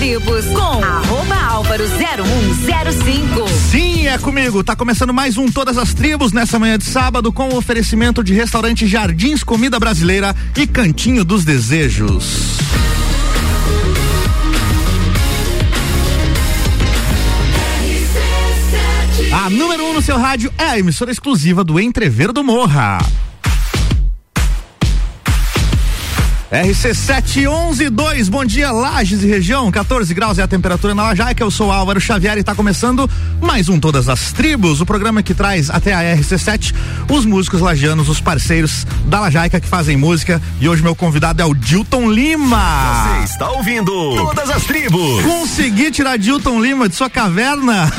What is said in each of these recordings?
tribos com arroba álvaro 0105. Sim, é comigo. Tá começando mais um Todas as Tribos nessa manhã de sábado com o oferecimento de restaurante Jardins Comida Brasileira e Cantinho dos Desejos. A número 1 um no seu rádio é a emissora exclusiva do Entrever do Morra. RC7112, bom dia, Lages e região, 14 graus é a temperatura na Lajaica. Eu sou Álvaro Xavier e está começando mais um Todas as Tribos, o programa que traz até a RC7 os músicos lagianos, os parceiros da Lajaica que fazem música. E hoje meu convidado é o Dilton Lima. Você está ouvindo Todas as Tribos. Consegui tirar Dilton Lima de sua caverna.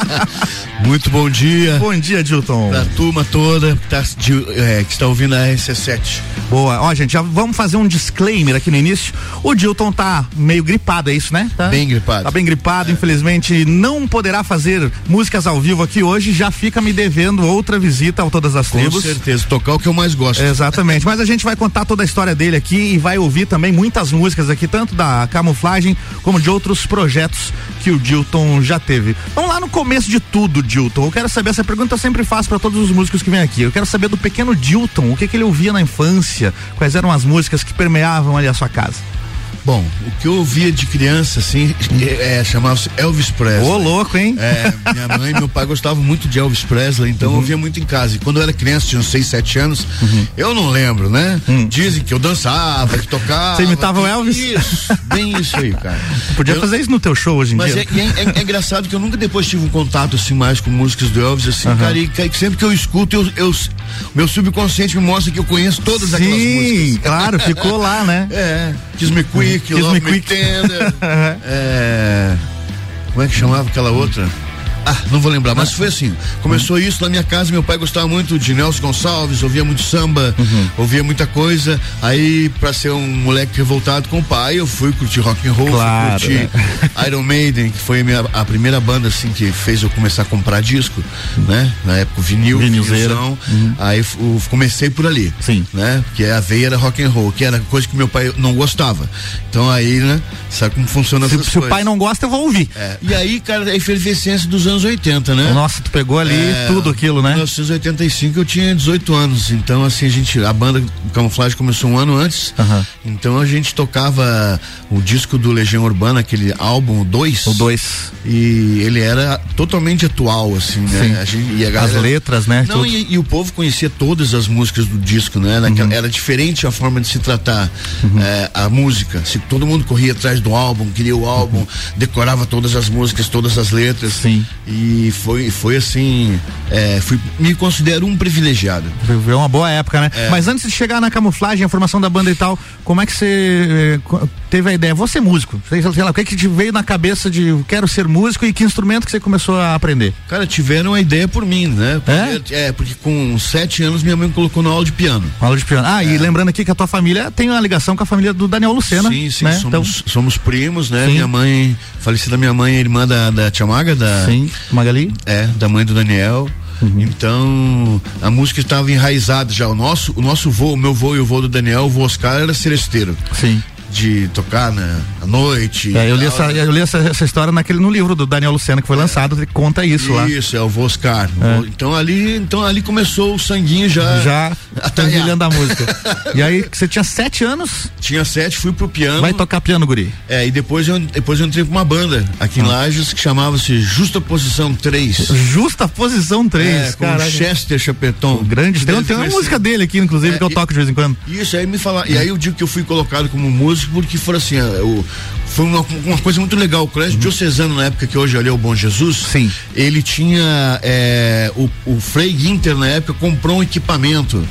Muito bom dia. Bom dia, Dilton. Da turma toda que está, de, é, que está ouvindo a RC7. Boa. Ó, gente, já vamos fazer um disclaimer aqui no início. O Dilton tá meio gripado, é isso, né? Tá bem gripado. Tá bem gripado, é. infelizmente não poderá fazer músicas ao vivo aqui hoje, já fica me devendo outra visita ao Todas as Tribos. Com certeza, tocar o que eu mais gosto. Exatamente, mas a gente vai contar toda a história dele aqui e vai ouvir também muitas músicas aqui, tanto da camuflagem como de outros projetos que o Dilton já teve. Vamos lá no começo de tudo, Dilton. Eu quero saber, essa pergunta eu sempre faço para todos os músicos que vêm aqui. Eu quero saber do pequeno Dilton, o que que ele ouvia na infância, quais eram as músicas que permeavam ali a sua casa. Bom, o que eu ouvia de criança, assim, é, é chamava-se Elvis Presley. Ô, louco, hein? É, minha mãe e meu pai gostavam muito de Elvis Presley, então uhum. eu ouvia muito em casa. E quando eu era criança, tinha uns 6, 7 anos, uhum. eu não lembro, né? Uhum. Dizem que eu dançava, que tocava. Você imitava o Elvis? Isso, bem isso aí, cara. Podia eu, fazer isso no teu show hoje em mas dia. Mas é, é, é, engraçado que eu nunca depois tive um contato assim mais com músicas do Elvis, assim, cara, e, e, sempre que eu escuto, eu, eu, meu subconsciente me mostra que eu conheço todas Sim, aquelas músicas. Sim, claro, ficou lá, né? É, Kiss Me Quick, Love Me Quick. Tender, é, como é que chamava aquela outra? Ah, não vou lembrar, mas foi assim. Começou uhum. isso na minha casa, meu pai gostava muito de Nelson Gonçalves, ouvia muito samba, uhum. ouvia muita coisa. Aí, pra ser um moleque revoltado com o pai, eu fui curtir rock and roll, claro, fui curtir né? Iron Maiden, que foi a, minha, a, primeira banda assim que fez eu começar a comprar disco, né? Na época o vinil, vinilzão. Uhum. Aí eu comecei por ali. Sim. Né? Que a veia era rock and roll, que era coisa que meu pai não gostava. Então aí, né? Sabe como funciona se, essas se coisas. o pai não gosta, eu vou ouvir. É. E aí, cara, a efervescência dos anos 80, né? Nossa, tu pegou ali é, tudo aquilo, né? Em 1985 eu tinha 18 anos, então assim, a gente, a banda Camuflagem começou um ano antes, uhum. então a gente tocava o disco do Legião Urbana, aquele álbum 2. O 2. E ele era totalmente atual, assim, né? A gente, e a galera, as letras, né? Não, e, e, o povo conhecia todas as músicas do disco, né? Naquela, uhum. Era diferente a forma de se tratar uhum. é, a música. Se todo mundo corria atrás do álbum, queria o álbum, uhum. decorava todas as músicas, todas as letras. Sim. E foi, foi assim, é, fui, me considero um privilegiado. Foi uma boa época, né? É. Mas antes de chegar na camuflagem, a formação da banda e tal, como é que você eh, teve a ideia? Você é músico, sei, sei lá, o que, é que te veio na cabeça de quero ser músico e que instrumento que você começou a aprender? Cara, tiveram a ideia por mim, né? Porque, é? é, porque com sete anos minha mãe me colocou na aula de piano. Aula de piano. Ah, é. e lembrando aqui que a tua família tem uma ligação com a família do Daniel Lucena. Sim, sim, né? somos, então, somos primos, né? Sim. Minha mãe, falecida minha mãe, irmã da, da Tia Maga, da. Sim, Magali? É, da mãe do Daniel. Uhum. Então, a música estava enraizada já. O nosso, o nosso voo, o meu voo e o voo do Daniel, o voo Oscar era seresteiro. Sim de tocar na né, à noite. É, eu, li essa, eu li essa, essa, história naquele no livro do Daniel Lucena que foi é. lançado, ele conta isso, isso lá. Isso, é o Voscar. É. Então ali, então ali começou o sanguinho já. Já fervilhando a música. e aí você tinha sete anos? Tinha sete, fui pro piano. Vai tocar piano, guri. É, e depois eu, depois eu entrei com uma banda aqui em ah. Lages que chamava-se Justa Posição 3. Justa Posição 3, é, com Chester Chapeton. O grande, tem, tem uma música dele aqui, inclusive, é, que eu toco de vez em quando. Isso, aí me falar. E aí eu digo que eu fui colocado como músico porque foram assim, o, foi uma, uma, coisa muito legal. O colégio uhum. diocesano, na época que hoje ali é o Bom Jesus, Sim. ele tinha é, o, o Frei Ginter, na época, comprou um equipamento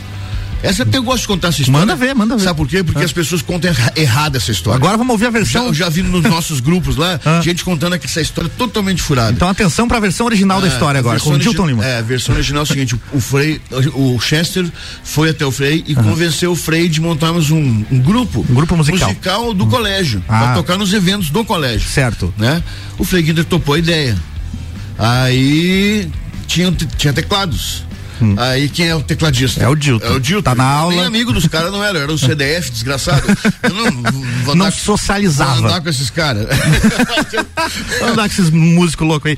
essa eu gosto de contar essa história. Manda ver, manda ver. Sabe por quê? Porque ah. as pessoas contam errada essa história. Agora vamos ouvir a versão. Já, eu já vi nos nossos grupos lá, ah. gente contando essa história é totalmente furada. Então atenção para a versão original da ah, história agora, com o Dilton Lima. É, a versão original é o seguinte: o Frei, o Chester foi até o Frei e convenceu o Frei de montarmos um, um grupo. Um grupo musical. Musical do hum. colégio. Ah. Pra tocar nos eventos do colégio. Certo. Né? O Frei Guider topou a ideia. Aí tinha, tinha teclados. Hum. Aí quem é o tecladista? É o Dilton. É o Dilton. Tá na aula. Nem amigo dos caras não era, era o CDF, desgraçado. Eu não, não socializava. Vou andar com esses caras. vou andar com esses músicos loucos aí.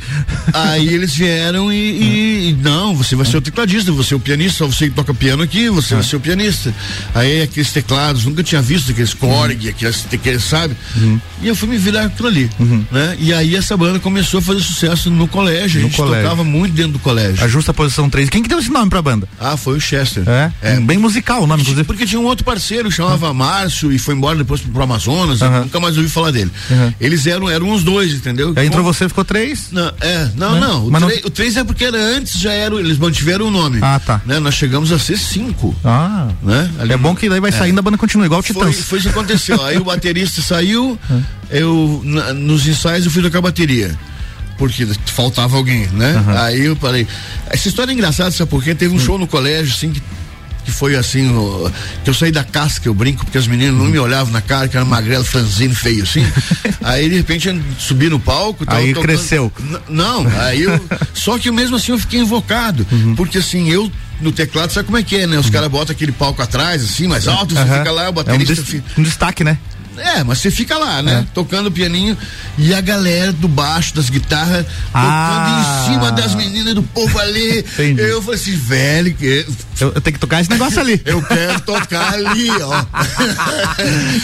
Aí eles vieram e, e, e, não, você vai ser o tecladista, você é o pianista, só você que toca piano aqui, você vai ser o pianista. Aí aqueles teclados, nunca tinha visto aqueles Korg, aqueles, aqueles sabe? Uhum. E eu fui me virar aquilo ali, uhum. né? E aí essa banda começou a fazer sucesso no colégio, no a gente colégio. tocava muito dentro do colégio. A Justa Posição 3. Quem que deu esse nome pra banda? Ah, foi o Chester. É? é. Bem musical o nome, inclusive. Porque tinha um outro parceiro, chamava uhum. Márcio, e foi embora depois pro Amazonas, nunca mais ouvi falar dele. Eles eram, eram os dois, entendeu? Aí entrou você ficou três? Não, é, não, né? não. O, Mas três, não... o três é porque era antes, já era, eles mantiveram o nome. Ah, tá. Né? Nós chegamos a ser cinco. Ah. Né? Ali é bom que daí vai é. saindo, a banda continua igual o Titãs. Foi, foi isso que aconteceu. Aí o baterista saiu, eu, na, nos ensaios eu fui tocar bateria porque faltava alguém, né? Uhum. Aí eu falei, essa história é engraçada, sabe por quê? Teve um show no colégio, assim, que que foi assim, no, que eu saí da casca, eu brinco, porque as meninas não me olhavam na cara, que era magrelo, franzino, feio assim. aí de repente eu subi no palco. Aí tocando, cresceu. Não, aí eu. só que mesmo assim eu fiquei invocado, uhum. porque assim, eu no teclado, sabe como é que é, né? Os uhum. caras botam aquele palco atrás, assim, mais alto, você uhum. fica lá, o baterista. É um, fica... um destaque, né? É, mas você fica lá, né? É. Tocando pianinho e a galera do baixo, das guitarras, ah. tocando em cima das meninas do povo ali. Eu falei assim, velho, que... eu, eu, tenho que tocar esse negócio ali. eu quero tocar ali, ó.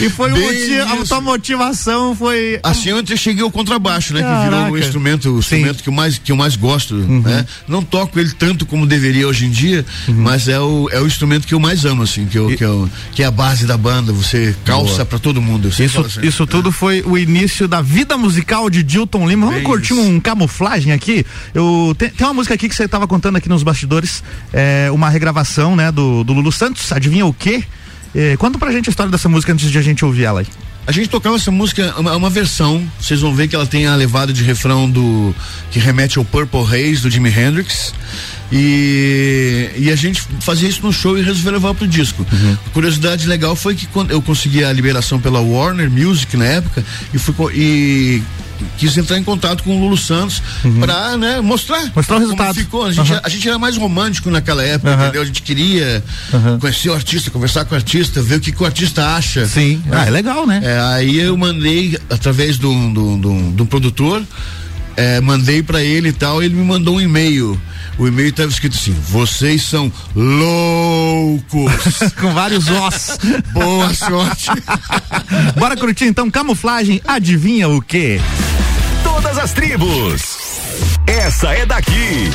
e foi o motivo, a sua motivação foi. Assim eu cheguei ao contrabaixo, né? Caraca. Que virou o instrumento, o instrumento que eu mais, que eu mais gosto, uhum. né? Não toco ele tanto como deveria hoje em dia, uhum. mas é o, é o instrumento que eu mais amo, assim, que, eu, e... que, eu, que é a base da banda, você calça para todo mundo mundo. Isso, assim, isso tudo foi o início da vida musical de Dilton Lima. Vamos curtir um camuflagem aqui? Eu, tem, tem, uma música aqui que você estava contando aqui nos bastidores, é, uma regravação, né, do, do Lulu Santos. Adivinha o quê? É, conta pra gente a história dessa música antes de a gente ouvir ela aí. A gente tocava essa música, uma, uma, versão, vocês vão ver que ela tem a levada de refrão do que remete ao Purple Haze do Jimi Hendrix. E, e a gente fazia isso no show e resolveu levar pro disco. Uhum. Curiosidade legal foi que quando eu consegui a liberação pela Warner Music na época e fui e quis entrar em contato com o Lulu Santos uhum. para né, mostrar, mostrar o resultado. ficou. A gente, uhum. a gente, era mais romântico naquela época, uhum. entendeu? A gente queria conhecer o artista, conversar com o artista, ver o que, que o artista acha. Sim, né? ah, é legal, né? É, aí eu mandei através de um produtor, é, mandei para ele e tal, ele me mandou um e-mail o e-mail estava escrito assim: vocês são loucos. Com vários ossos. Boa sorte. Bora curtir então camuflagem, adivinha o quê? Todas as tribos. Essa é daqui.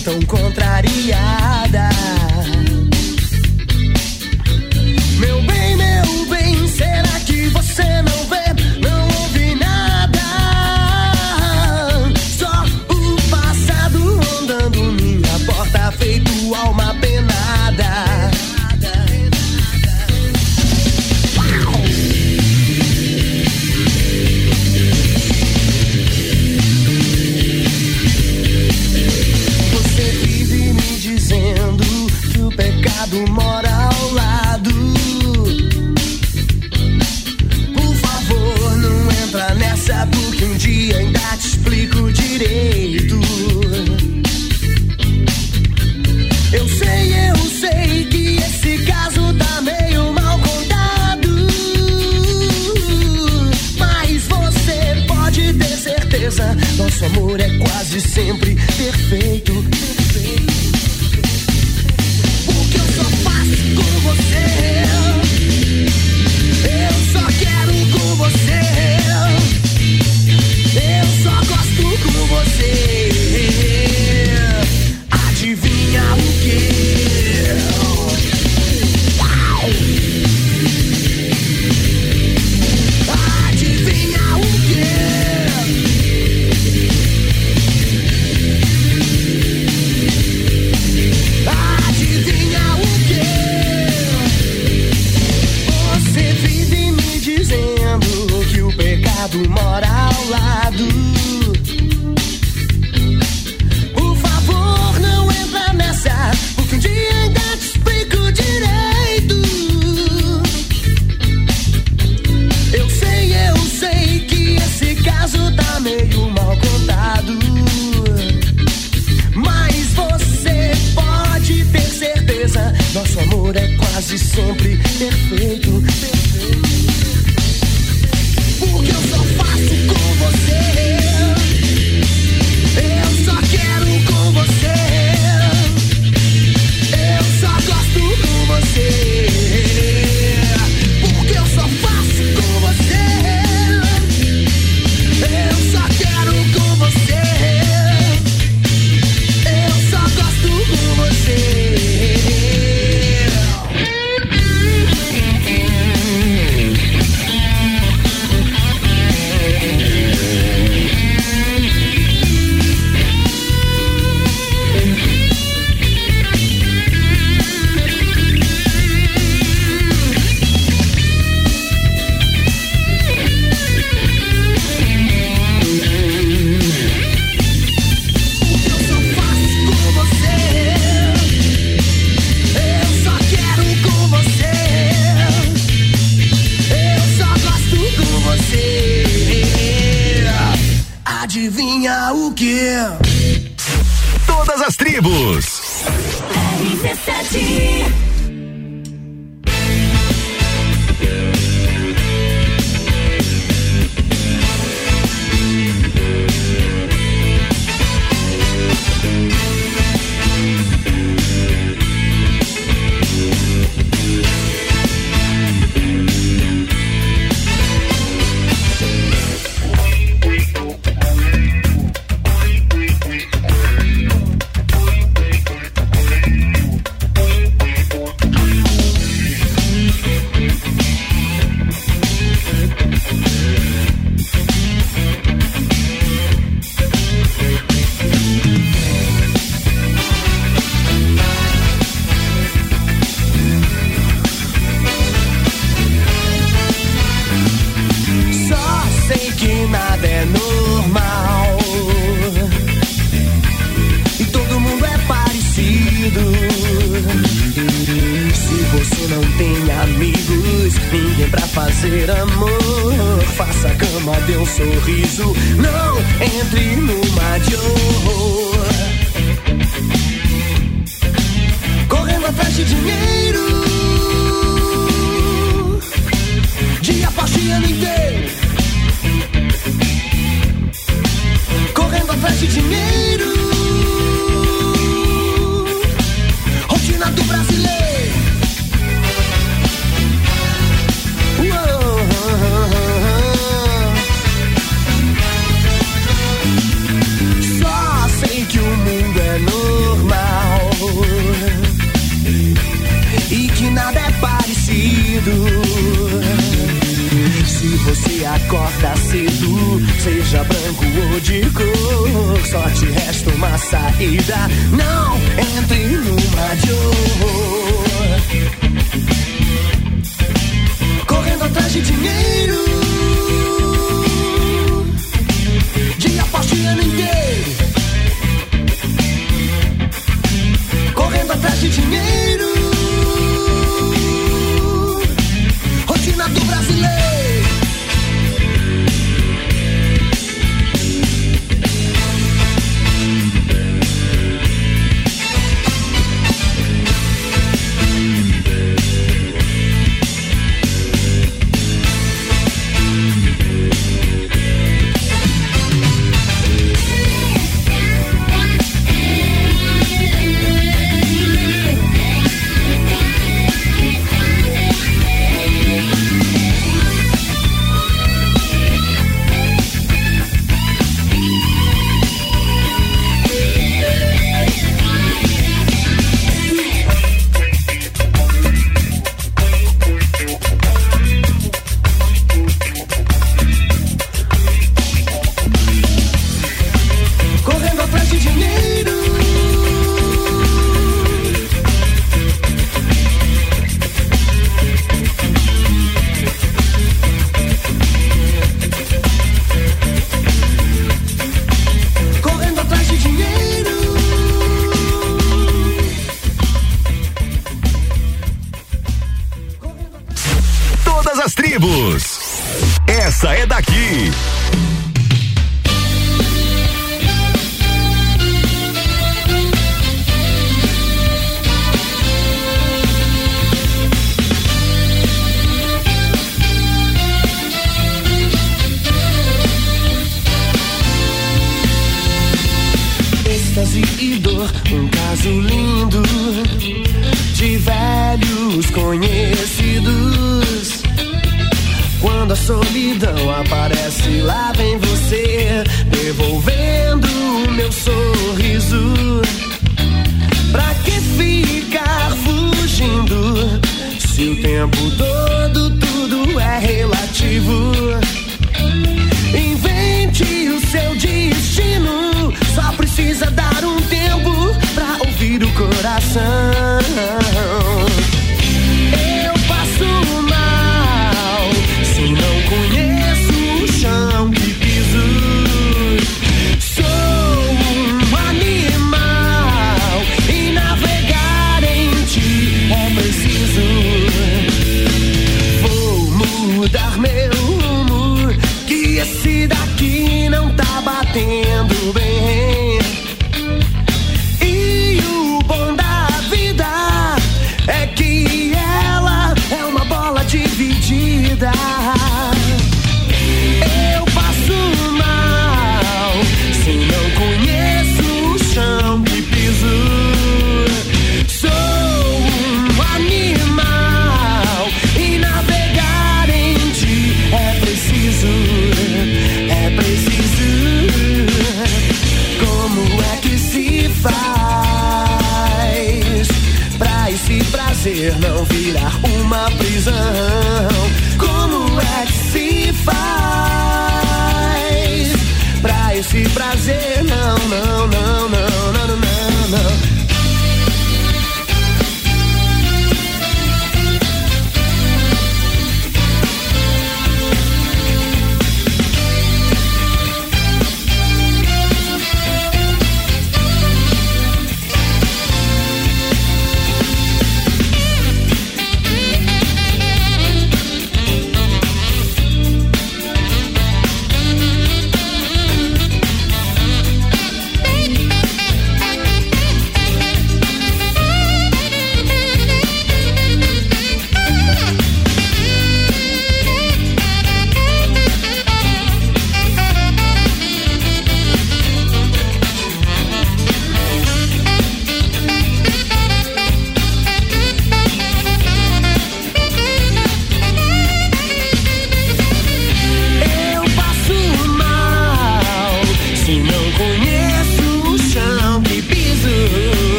Tão contrariada.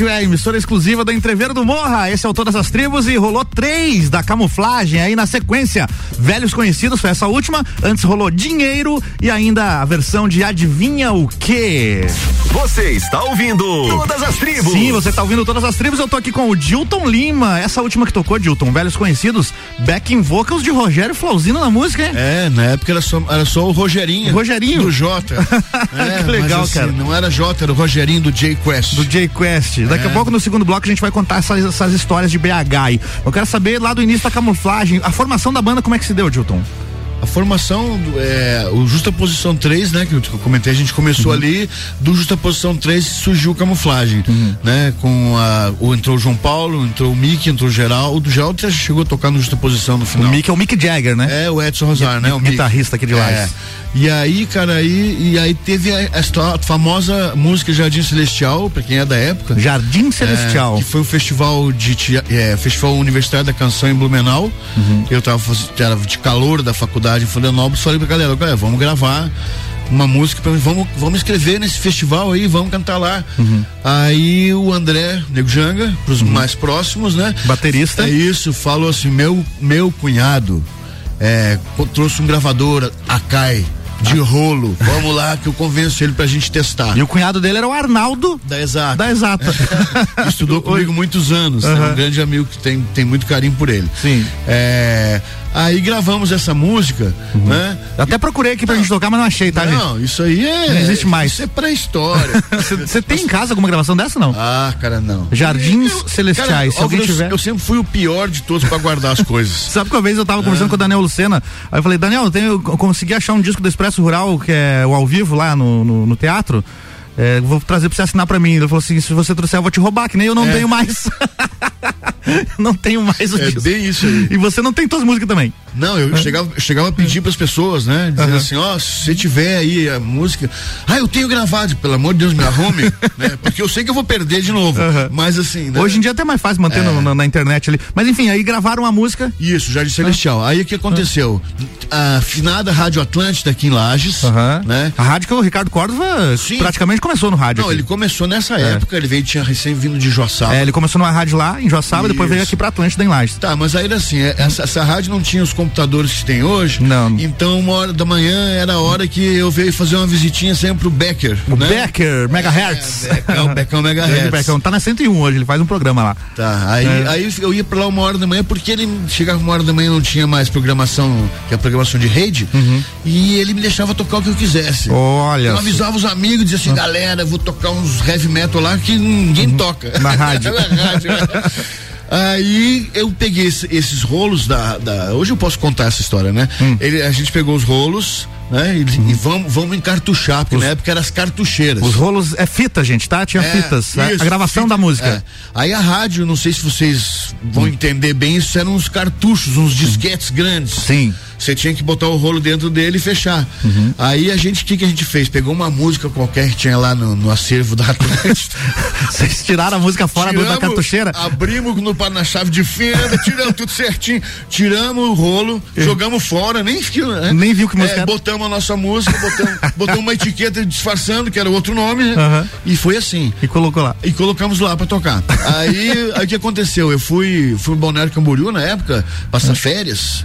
Rádio é a emissora exclusiva do Entreveiro do Morra. Esse é o Todas as Tribos e rolou três da camuflagem aí na sequência. Velhos Conhecidos foi essa última. Antes rolou Dinheiro e ainda a versão de Adivinha o Quê? Você está ouvindo Todas as Tribos. Sim, você está ouvindo Todas as Tribos. Eu tô aqui com o Dilton Lima. Essa última que tocou, Dilton, Velhos Conhecidos, backing vocals de Rogério Flauzino na música, hein? É, na época era só, era só o Rogerinho. Rogerinho. Do Jota. é, que legal, assim, cara. Não era Jota, era o Rogerinho do J Quest. Do J Quest. Daqui é. a pouco, no segundo bloco, a gente vai contar essas, essas histórias de BH. Eu quero saber lá do início da camuflagem, a formação da banda, como é que se deu, Dilton? A formação, é, o Justa Posição 3, né, que eu comentei, a gente começou uhum. ali, do Justa Posição 3 surgiu camuflagem, uhum. né, com a, o, entrou o João Paulo, entrou o Mick, entrou o Geraldo, o Geraldo já chegou a tocar no Justa Posição no final. O Mick é o Mick Jagger, né? É, o Edson Rosário, né? O guitarrista aqui de lá. É. E aí, cara, aí, e aí teve essa famosa música Jardim Celestial, pra quem é da época. Jardim Celestial. É, que foi um festival de é, festival universitário da canção em Blumenau. Uhum. Eu tava era de calor da faculdade em Florianópolis, falei pra galera, galera, vamos gravar uma música para vamos vamos escrever nesse festival aí, vamos cantar lá. Uhum. Aí o André Nego Janga, pros uhum. mais próximos, né? Baterista. É isso, falou assim: meu, meu cunhado é, trouxe um gravador, Akai de rolo. Vamos lá que eu convenço ele pra gente testar. E o cunhado dele era o Arnaldo da Exata. Da Exata. Estudou comigo muitos anos. Uhum. É um grande amigo que tem, tem muito carinho por ele. Sim. É, Aí gravamos essa música, uhum. né? até procurei aqui pra não, gente tocar, mas não achei, tá? Não, gente? isso aí é. Não existe mais. Isso é pré-história. Você tem em casa alguma gravação dessa, não? Ah, cara, não. Jardins eu, Celestiais, cara, se alguém eu, tiver. Eu sempre fui o pior de todos pra guardar as coisas. Sabe que uma vez eu tava conversando ah. com o Daniel Lucena, aí eu falei, Daniel, eu, tenho, eu consegui achar um disco do Expresso Rural, que é o ao vivo lá no, no, no teatro. É, vou trazer pra você assinar pra mim. Ele falou assim: se você trouxer, eu vou te roubar, que nem eu não é. tenho mais. não tenho mais o É disco. bem isso aí. E você não tem todas as músicas também. Não, eu chegava, eu chegava a pedir para as pessoas, né? Dizendo uhum. assim, ó, oh, se você tiver aí a música, ah, eu tenho gravado, pelo amor de Deus, me arrume, né? Porque eu sei que eu vou perder de novo. Uhum. Mas assim, né? Hoje em dia é até mais fácil manter é. no, na, na, internet ali. Mas enfim, aí gravaram a música. Isso, Jardim Celestial. Aí o que aconteceu? A finada Rádio Atlântida aqui em Lages, né? A rádio que o Ricardo Córdova Sim. Praticamente começou no rádio. Não, aqui. ele começou nessa é. época, ele veio, tinha recém vindo de Joaçaba. É, ele começou numa rádio lá, em Joaçaba, Isso. depois veio aqui pra Atlântida em Lages. Tá, mas aí assim, é, essa, essa rádio não tinha os computadores que tem hoje. Não. Então, uma hora da manhã era a hora que eu veio fazer uma visitinha sempre pro Becker. O né? Becker, Megahertz. É, Becão, Becão Megahertz. Becão, tá na 101 hoje, ele faz um programa lá. Tá, aí, é. aí eu ia pra lá uma hora da manhã porque ele chegava uma hora da manhã não tinha mais programação, que é a programação de rede, uhum. e ele me deixava tocar o que eu quisesse. Olha. Eu avisava os amigos, dizia assim, ah. Galera, vou tocar uns heavy metal lá que ninguém uhum. toca. Na rádio. Na rádio. Aí eu peguei esse, esses rolos da, da, Hoje eu posso contar essa história, né? Hum. Ele, a gente pegou os rolos, né? E, hum. e vamos, vamos encartuchar, porque os, na época eram as cartucheiras. Os rolos é fita, gente, tá? Tinha é, fitas. Né? Isso, a, gravação fita, da música. É. Aí a rádio, não sei se vocês vão hum. entender bem, isso eram uns cartuchos, uns disquetes grandes. Sim. Você tinha que botar o rolo dentro dele e fechar. Uhum. Aí a gente, o que, que a gente fez? Pegou uma música qualquer que tinha lá no, no acervo da Atlântida. Vocês tiraram a música fora tiramos, da cartucheira? Abrimos no, na chave de fenda, tiramos tudo certinho, tiramos o rolo, jogamos fora, nem viu, né? Nem viu que música é, Botamos a nossa música, botamos, botamos uma etiqueta disfarçando, que era outro nome, né? uhum. e foi assim. E colocou lá. E colocamos lá pra tocar. aí, aí o que aconteceu? Eu fui, fui Balneário Camboriú na época, passar uhum. férias.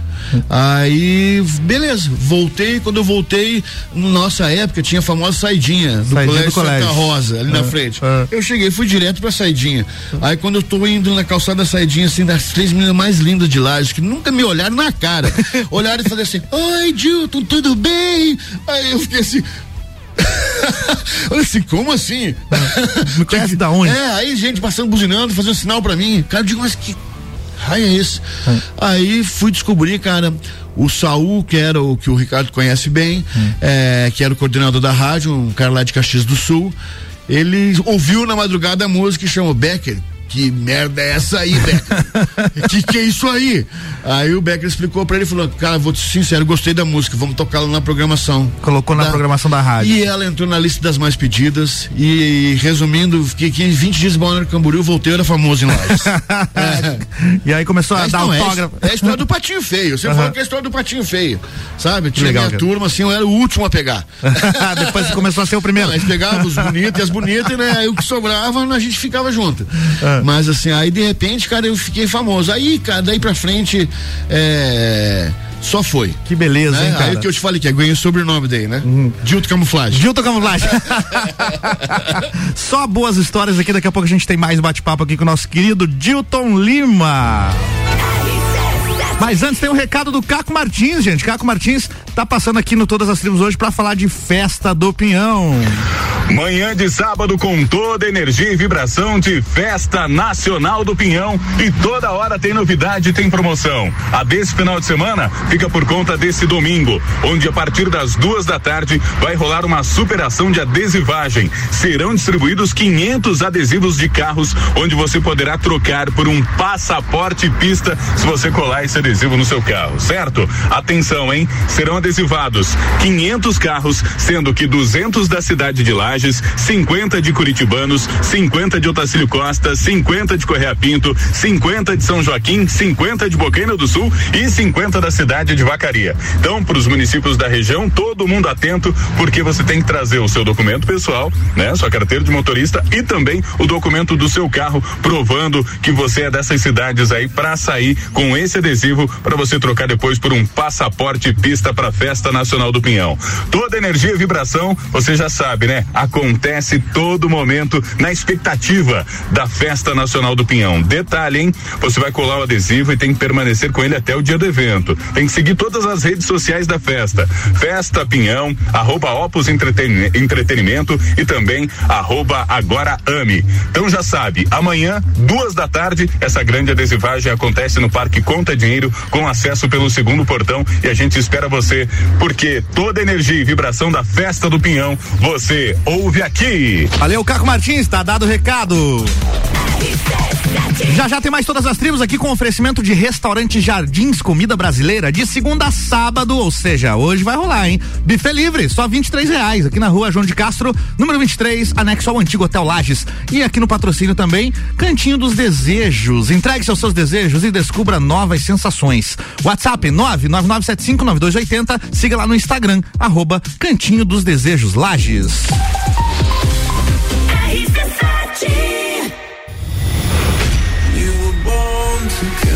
Aí, beleza, voltei. Quando eu voltei, nossa época tinha a famosa saidinha do saidinha colégio, do colégio. Santa Rosa, ali na é, frente. É. Eu cheguei, fui direto pra saidinha. Aí, quando eu tô indo na calçada da saidinha, assim, das três meninas mais lindas de Lages, que nunca me olharam na cara, olharam e falaram assim: Oi, Dilton, tudo bem? Aí eu fiquei assim. Olha assim, como assim? Me conhece da onde? É, aí gente passando buzinando, fazendo sinal pra mim. Cara, eu digo, mas que raio é esse? Hum. Aí fui descobrir, cara, o Saul, que era o que o Ricardo conhece bem, hum. é, que era o coordenador da rádio, um cara lá de Caxias do Sul, ele ouviu na madrugada a música e chamou Becker que merda é essa aí, Becker? que que é isso aí? Aí o Becker explicou pra ele, falou, cara, vou ser sincero, gostei da música, vamos tocá-la na programação. Colocou da... na programação da rádio. E ela entrou na lista das mais pedidas e, resumindo, fiquei 15, 20 dias em Balneário Camboriú, voltei, era famoso em Lages. é. E aí começou a Mas dar não, autógrafo. É, é, a história do Patinho Feio, você uhum. falou que é a história do Patinho Feio, sabe? Tinha legal, minha cara. turma, assim, eu era o último a pegar. Depois começou a ser o primeiro. Mas pegava os bonitos e as bonitas, né? Aí o que sobrava, a gente ficava junto. Uhum. Mas assim, aí de repente, cara, eu fiquei famoso. Aí, cara, daí pra frente, é só foi. Que beleza, né? hein, cara? Aí o que eu te falei que é, ganhei o sobrenome daí, né? Uhum. Dilto Camuflagem. Dilto Camuflagem. Só boas histórias aqui, daqui a pouco a gente tem mais bate-papo aqui com o nosso querido Dilton Lima. Mas antes tem um recado do Caco Martins, gente. Caco Martins tá passando aqui no Todas as Tribos hoje para falar de Festa do Pinhão. Manhã de sábado com toda energia e vibração de Festa Nacional do Pinhão e toda hora tem novidade, tem promoção. A desse final de semana fica por conta desse domingo, onde a partir das duas da tarde vai rolar uma superação de adesivagem. Serão distribuídos 500 adesivos de carros, onde você poderá trocar por um passaporte pista se você colar esse adesivo no seu carro, certo? Atenção, hein? Serão adesivados 500 carros, sendo que 200 da cidade de Lages, 50 de Curitibanos, 50 de Otacílio Costa, 50 de Correia Pinto, 50 de São Joaquim, 50 de Boqueira do Sul e 50 da cidade de Vacaria. Então, para os municípios da região, todo mundo atento, porque você tem que trazer o seu documento pessoal, né? Sua carteira de motorista e também o documento do seu carro provando que você é dessas cidades aí para sair com esse adesivo para você trocar depois por um passaporte pista para a Festa Nacional do Pinhão. Toda energia e vibração, você já sabe, né? Acontece todo momento na expectativa da Festa Nacional do Pinhão. Detalhe, hein? Você vai colar o adesivo e tem que permanecer com ele até o dia do evento. Tem que seguir todas as redes sociais da festa. Festa Pinhão, arroba Opus Entretenimento e também arroba Agora Ame. Então já sabe, amanhã, duas da tarde, essa grande adesivagem acontece no Parque Conta Dinheiro, com acesso pelo segundo portão e a gente espera você, porque toda energia e vibração da festa do Pinhão, você ouve aqui. Valeu, Caco Martins, tá dado o recado. Já já tem mais todas as tribos aqui com oferecimento de restaurante Jardins Comida Brasileira de segunda a sábado, ou seja, hoje vai rolar, hein? Buffet livre, só 23 reais aqui na rua João de Castro, número 23, anexo ao antigo Hotel Lages. E aqui no patrocínio também, Cantinho dos Desejos. Entregue seus seus desejos e descubra novas sensações. WhatsApp 999759280, siga lá no Instagram, arroba Cantinho dos Desejos Lages.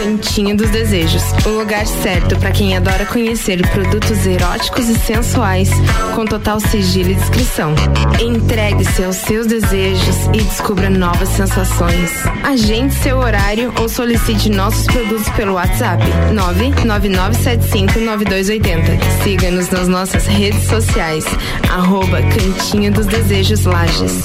Cantinho dos Desejos, o lugar certo para quem adora conhecer produtos eróticos e sensuais com total sigilo e descrição. Entregue-se aos seus desejos e descubra novas sensações. Agende seu horário ou solicite nossos produtos pelo WhatsApp 999759280. Siga-nos nas nossas redes sociais, arroba Cantinho dos Desejos Lages.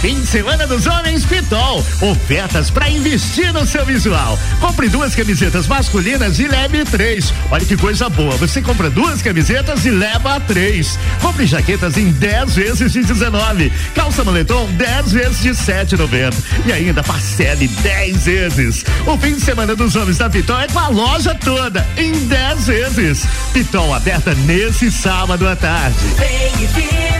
Fim de semana dos homens Pitol. Ofertas para investir no seu visual. Compre duas camisetas masculinas e leve três. Olha que coisa boa. Você compra duas camisetas e leva três. Compre jaquetas em 10 vezes de 19. Calça moletom 10 vezes de 7,90. E ainda parcele 10 vezes. O fim de semana dos homens da Pitol é com a loja toda em 10 vezes. Pitol aberta nesse sábado à tarde. Vem e viva, vem. RC7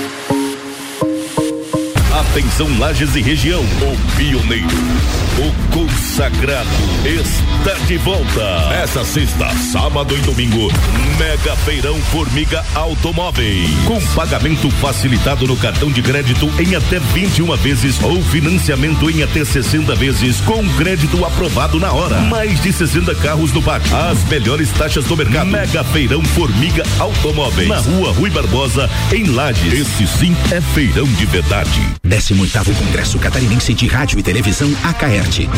Atenção Lages e região, o pioneiro, o consagrado está de volta. Essa sexta, sábado e domingo, Mega Feirão Formiga Automóveis. Com pagamento facilitado no cartão de crédito em até 21 vezes ou financiamento em até 60 vezes com crédito aprovado na hora. Mais de 60 carros no pátio. As melhores taxas do mercado. Mega Feirão Formiga Automóveis. Na rua Rui Barbosa, em Lages. Esse sim é feirão de verdade. 18º Congresso Catarinense de Rádio e Televisão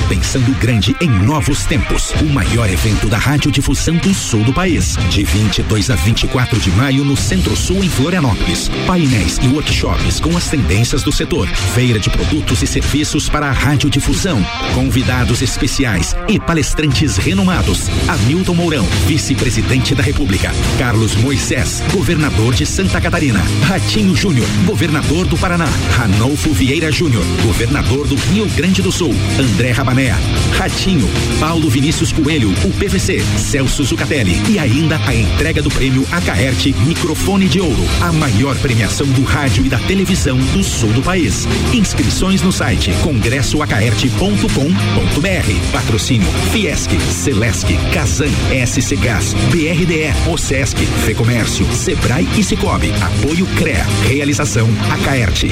Pensando grande em novos tempos. O maior evento da radiodifusão do sul do país, de 22 a 24 de maio no Centro-Sul em Florianópolis. Painéis e workshops com as tendências do setor, feira de produtos e serviços para a radiodifusão, convidados especiais e palestrantes renomados. Hamilton Mourão, vice-presidente da República. Carlos Moisés, governador de Santa Catarina. Ratinho Júnior, governador do Paraná. Ranolfo Vieira Júnior, governador do Rio Grande do Sul. André Rabané, Ratinho, Paulo Vinícius Coelho, o PVC, Celso Zucatelli e ainda a entrega do prêmio Acaerte Microfone de Ouro, a maior premiação do rádio e da televisão do sul do país. Inscrições no site congressoacaerte.com.br. Patrocínio Fiesc, Celesc, Casan, SC Gás, BRDE, OSESC, Fecomércio, Sebrae e Cicobi. Apoio CREA. Realização Acaerte.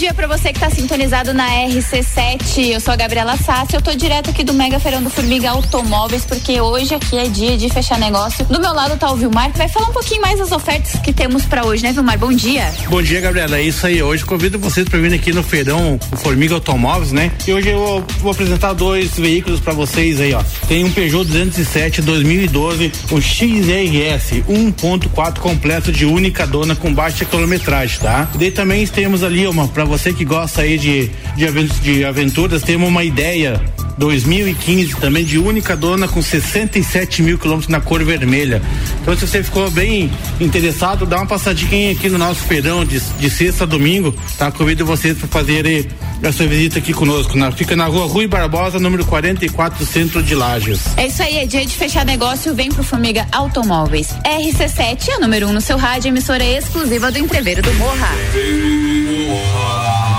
dia para você que está sintonizado na RC7. Eu sou a Gabriela Sassi. Eu tô direto aqui do Mega Feirão do Formiga Automóveis, porque hoje aqui é dia de fechar negócio. Do meu lado tá o Vilmar, que vai falar um pouquinho mais das ofertas que temos para hoje, né, Vilmar? Bom dia. Bom dia, Gabriela. É isso aí. Hoje convido vocês para vir aqui no Feirão Formiga Automóveis, né? E hoje eu vou apresentar dois veículos para vocês aí, ó. Tem um Peugeot 207 2012, um XRS 1.4 completo de única dona com baixa quilometragem, tá? E daí também temos ali uma para você que gosta aí de, de, aventuras, temos uma ideia 2015 também de única dona com 67 mil quilômetros na cor vermelha. Então se você ficou bem interessado, dá uma passadinha aqui no nosso feirão de, de sexta a domingo, tá? Convido vocês para fazer a sua visita aqui conosco. Na, fica na rua Rui Barbosa, número 44, centro de Lages. É isso aí, é dia de fechar negócio, vem pro Formiga Automóveis. RC7 é número 1 um no seu rádio, emissora exclusiva do Entreveiro do Morra.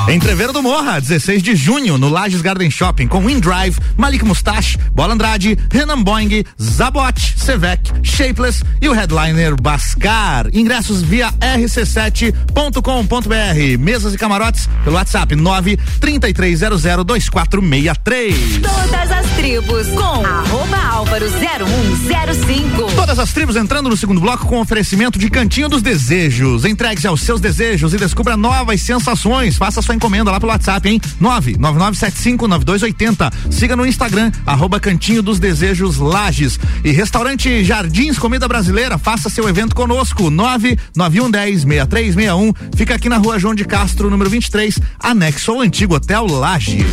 Entreveiro do Morra, 16 de junho, no Lages Garden Shopping, com Windrive, Malik Mustache, Bola Andrade, Renan Boing, Zabot, Sevec, Shapeless e o headliner Bascar. Ingressos via rc7.com.br. Mesas e camarotes pelo WhatsApp 933002463. Todas as tribos com arroba álvaro 0105. Todas as tribos entrando no segundo bloco com oferecimento de Cantinho dos Desejos. Entregue-se aos seus desejos e descubra novas sensações. Faça sua encomenda lá pelo WhatsApp, hein? 999759280. Siga no Instagram, arroba Cantinho dos Desejos Lages. E restaurante Jardins Comida Brasileira, faça seu evento conosco. 991106361. Fica aqui na rua João de Castro, número 23, anexo ao antigo Hotel Lages.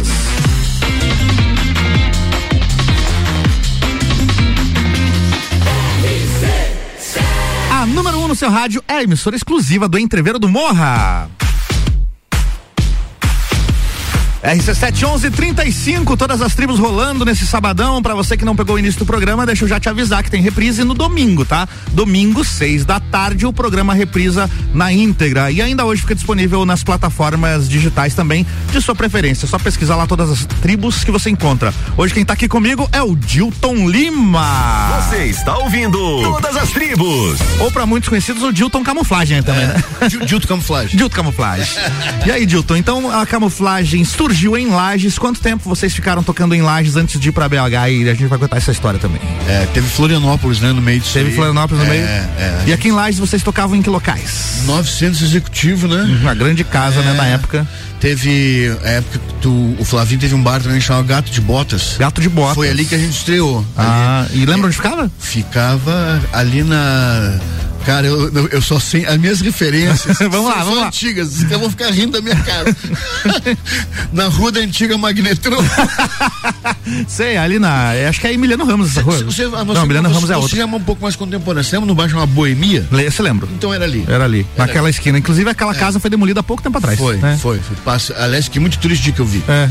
A número 1 um no seu rádio é a emissora exclusiva do Entreveiro do Morra. RC71135, todas as tribos rolando nesse sabadão. Para você que não pegou o início do programa, deixa eu já te avisar que tem reprise no domingo, tá? Domingo, seis da tarde, o programa reprisa na íntegra. E ainda hoje fica disponível nas plataformas digitais também, de sua preferência. É só pesquisar lá todas as tribos que você encontra. Hoje quem tá aqui comigo é o Dilton Lima. Você está ouvindo Todas as Tribos. Ou para muitos conhecidos, o Dilton Camuflagem também, é. né? Dilton Camuflagem. Dilton Camuflagem. e aí, Dilton, então a camuflagem surgiu em Lages. Quanto tempo vocês ficaram tocando em Lages antes de ir pra BH? E a gente vai contar essa história também. É, teve Florianópolis, né, no meio disso Teve aí. Florianópolis no é, meio? É, e aqui em Lages vocês tocavam em que locais? 900 executivo, né? Uma grande casa, né, na época. Teve, a época que o Flavinho teve um bar também chamado Gato de Botas. Gato de Botas. Foi ali que a gente estreou. Ah, ali. e lembra onde ficava? Ficava ali na Cara, eu, eu, só sei as minhas referências. vamos lá, vamos lá. antigas, então eu vou ficar rindo da minha cara. na rua da antiga Magnetron. sei, ali na. Acho que é Emiliano Ramos essa rua. Você, você, não, Emiliano Ramos é outra. Você chama um pouco mais contemporâneo. Você lembra no bairro uma Boemia? Você lembra? Então era ali. Era ali, era naquela ali. esquina. Inclusive aquela é. casa foi demolida há pouco tempo atrás. Foi, né? foi. foi. Passa, aliás, que muito triste que eu vi. É.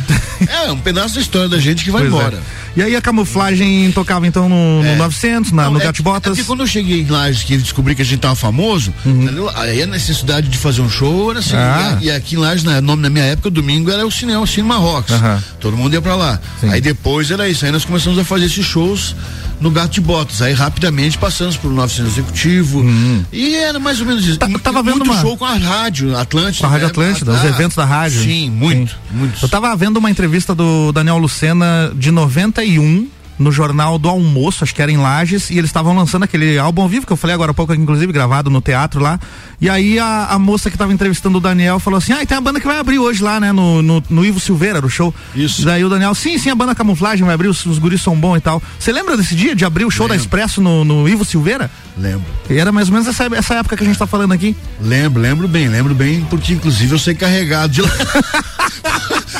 é, um pedaço da história da gente que vai pois embora. É. E aí a camuflagem tocava então no, no 900, na, Não, no é, Gato Botas. É quando eu cheguei Lages que descobri que a gente tava famoso, uhum. aí a necessidade de fazer um show era assim. Ah. E, aqui em Lages, na, nome, na minha época, domingo era o cinema, o Cinema Rocks. Uhum. Todo mundo ia pra lá. Sim. Aí depois era isso. Aí nós começamos a fazer esses shows no Gato de Botas. Aí rapidamente passamos pro 900 Executivo. E era mais ou menos isso. Tá, tava vendo muito uma... show com a rádio Atlântida. Com a Rádio né? Atlântida, Ah, os eventos da rádio. Sim, muito, muito. Eu tava vendo uma entrevista do Daniel Lucena de 91 no jornal do almoço, acho que era em Lages, e eles estavam lançando aquele álbum ao vivo que eu falei agora há pouco, inclusive gravado no teatro lá. E aí a, a moça que tava entrevistando o Daniel falou assim: Ah, e tem a banda que vai abrir hoje lá, né? No, no, no Ivo Silveira, o show. Isso. Daí o Daniel, sim, sim, a banda camuflagem vai abrir, os, os guris são bons e tal. Você lembra desse dia de abrir o show da Expresso no, no Ivo Silveira? Lembro. E era mais ou menos essa, essa época que a gente tá falando aqui. Lembro, lembro bem, lembro bem, porque inclusive eu sei carregado de lá.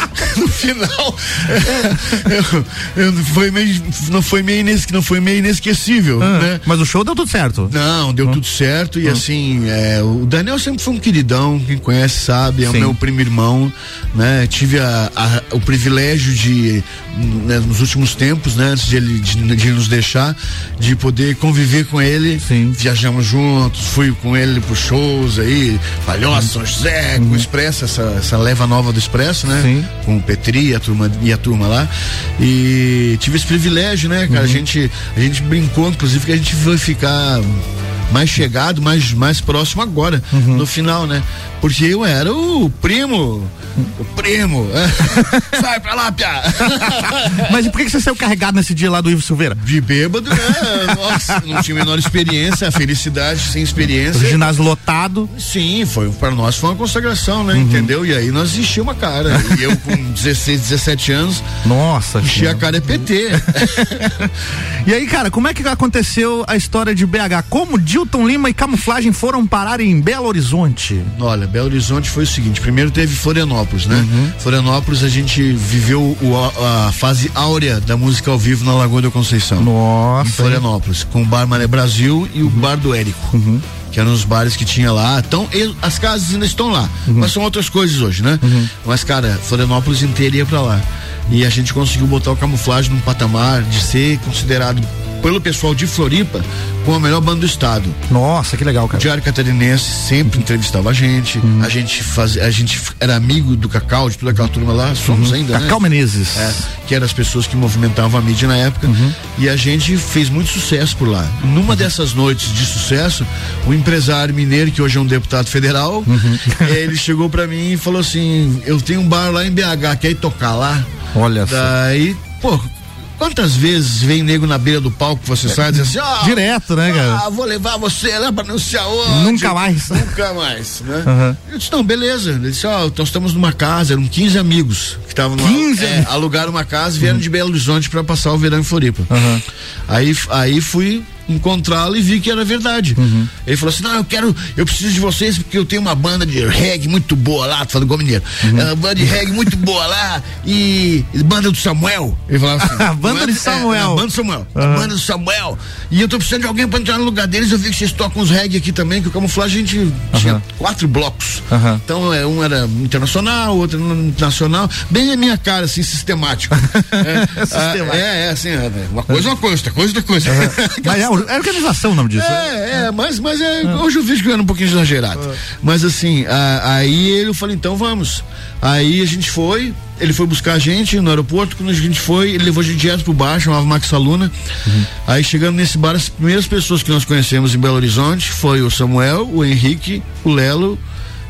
no final, eu, eu, foi meio, não foi meio inesque, não foi meio inesquecível, Ah, né? Mas o show deu tudo certo. Não, deu tudo certo e assim, é, o Daniel sempre foi um queridão, quem conhece sabe, é Sim. o meu primo irmão, né? Tive a- a- o privilégio de, né, nos últimos tempos, né? Antes de ele de, de nos deixar, de poder conviver com ele. Sim. Viajamos juntos, fui com ele pros shows aí, Palhoça, São José, com o Expresso, essa, essa leva nova do Expresso, né? Sim. Com o Petri a turma, e a turma lá. E tive esse privilégio, né, cara? A, gente, a gente brincou, inclusive, que a gente vai ficar mais chegado, mais, mais próximo agora, no final, né? Porque eu era o primo. O primo. Sai pra lá, piá. Mas e por que, que você saiu carregado nesse dia lá do Ivo Silveira? De bêbado, né? Nossa, não tinha a menor experiência, a felicidade sem experiência. O ginásio lotado. Sim, foi para nós foi uma consagração, né? Entendeu? E aí nós enchemos a cara. E eu com 16, 17 anos, Nossa, enchi a cara é PT. E aí, cara, como é que aconteceu a história de BH? Como Dilton Lima e Camuflagem foram parar em Belo Horizonte? Olha, Belo Horizonte foi o seguinte: primeiro teve Florianópolis, né? Florianópolis a gente viveu o- a, a fase áurea da música ao vivo na Lagoa da Conceição. Nossa. Em Florianópolis, com o Bar Maré Brasil e o Bar do Érico. Que eram os bares que tinha lá. Então, e- as casas ainda estão lá. Mas são outras coisas hoje, né? Mas, cara, Florianópolis inteira ia pra lá. E a gente conseguiu botar o camuflagem num patamar de ser considerado pelo pessoal de Floripa como a melhor banda do estado. Nossa, que legal, cara. Diário Catarinense sempre entrevistava a gente. A gente fazia, a gente era amigo do Cacau, de toda aquela turma lá, somos ainda, né? Cacau Menezes. É, que eram as pessoas que movimentavam a mídia na época. E a gente fez muito sucesso por lá. Numa dessas noites de sucesso, o empresário mineiro, que hoje é um deputado federal, eh, ele chegou pra mim e falou assim: Eu tenho um bar lá em BH, quer ir tocar lá? Olha só. Daí, pô. Quantas vezes vem nego na beira do palco que você sai e diz assim, ah, Direto, né, cara? ah, vou levar você lá pra sei aonde. Nunca mais. Nunca mais, né? Aham. Eu disse, não, beleza. Ele disse, ó, nós estamos numa casa, eram 15 amigos que estavam lá. 15 é, alugaram uma casa e vieram de Belo Horizonte pra passar o verão em Floripa. Aham. Aí, aí fui encontrá-lo e vi que era verdade. Uhum. Ele falou assim: não, eu quero, eu preciso de vocês porque eu tenho uma banda de reggae muito boa lá, tô falando igual mineiro. Uhum. É uma banda de reggae muito boa lá e, e banda do Samuel. Ele falava assim: A banda "Não é- de Samuel." É, a banda do Samuel. A banda do Samuel. E eu tô precisando de alguém pra entrar no lugar deles. Eu vi que vocês tocam uns reggae aqui também, que o camuflagem a gente tinha quatro blocos. Aham. Então, é, um era internacional, outro nacional, bem a minha cara, assim, sistemático. é, Sistemático. ah, é, é, assim, é, uma coisa é uma coisa, outra coisa é outra coisa. Mas é, or- é organização o nome disso. né? É, é, mas, mas é, hoje eu vejo que eu era um pouquinho exagerado. Mas assim, a- aí eu falei, então vamos. Aí a gente foi, ele foi buscar a gente no aeroporto, quando a gente foi, ele levou a gente direto pro bar, chamava Max Saluna. Aí chegando nesse bar, as primeiras pessoas que nós conhecemos em Belo Horizonte foi o Samuel, o Henrique, o Lelo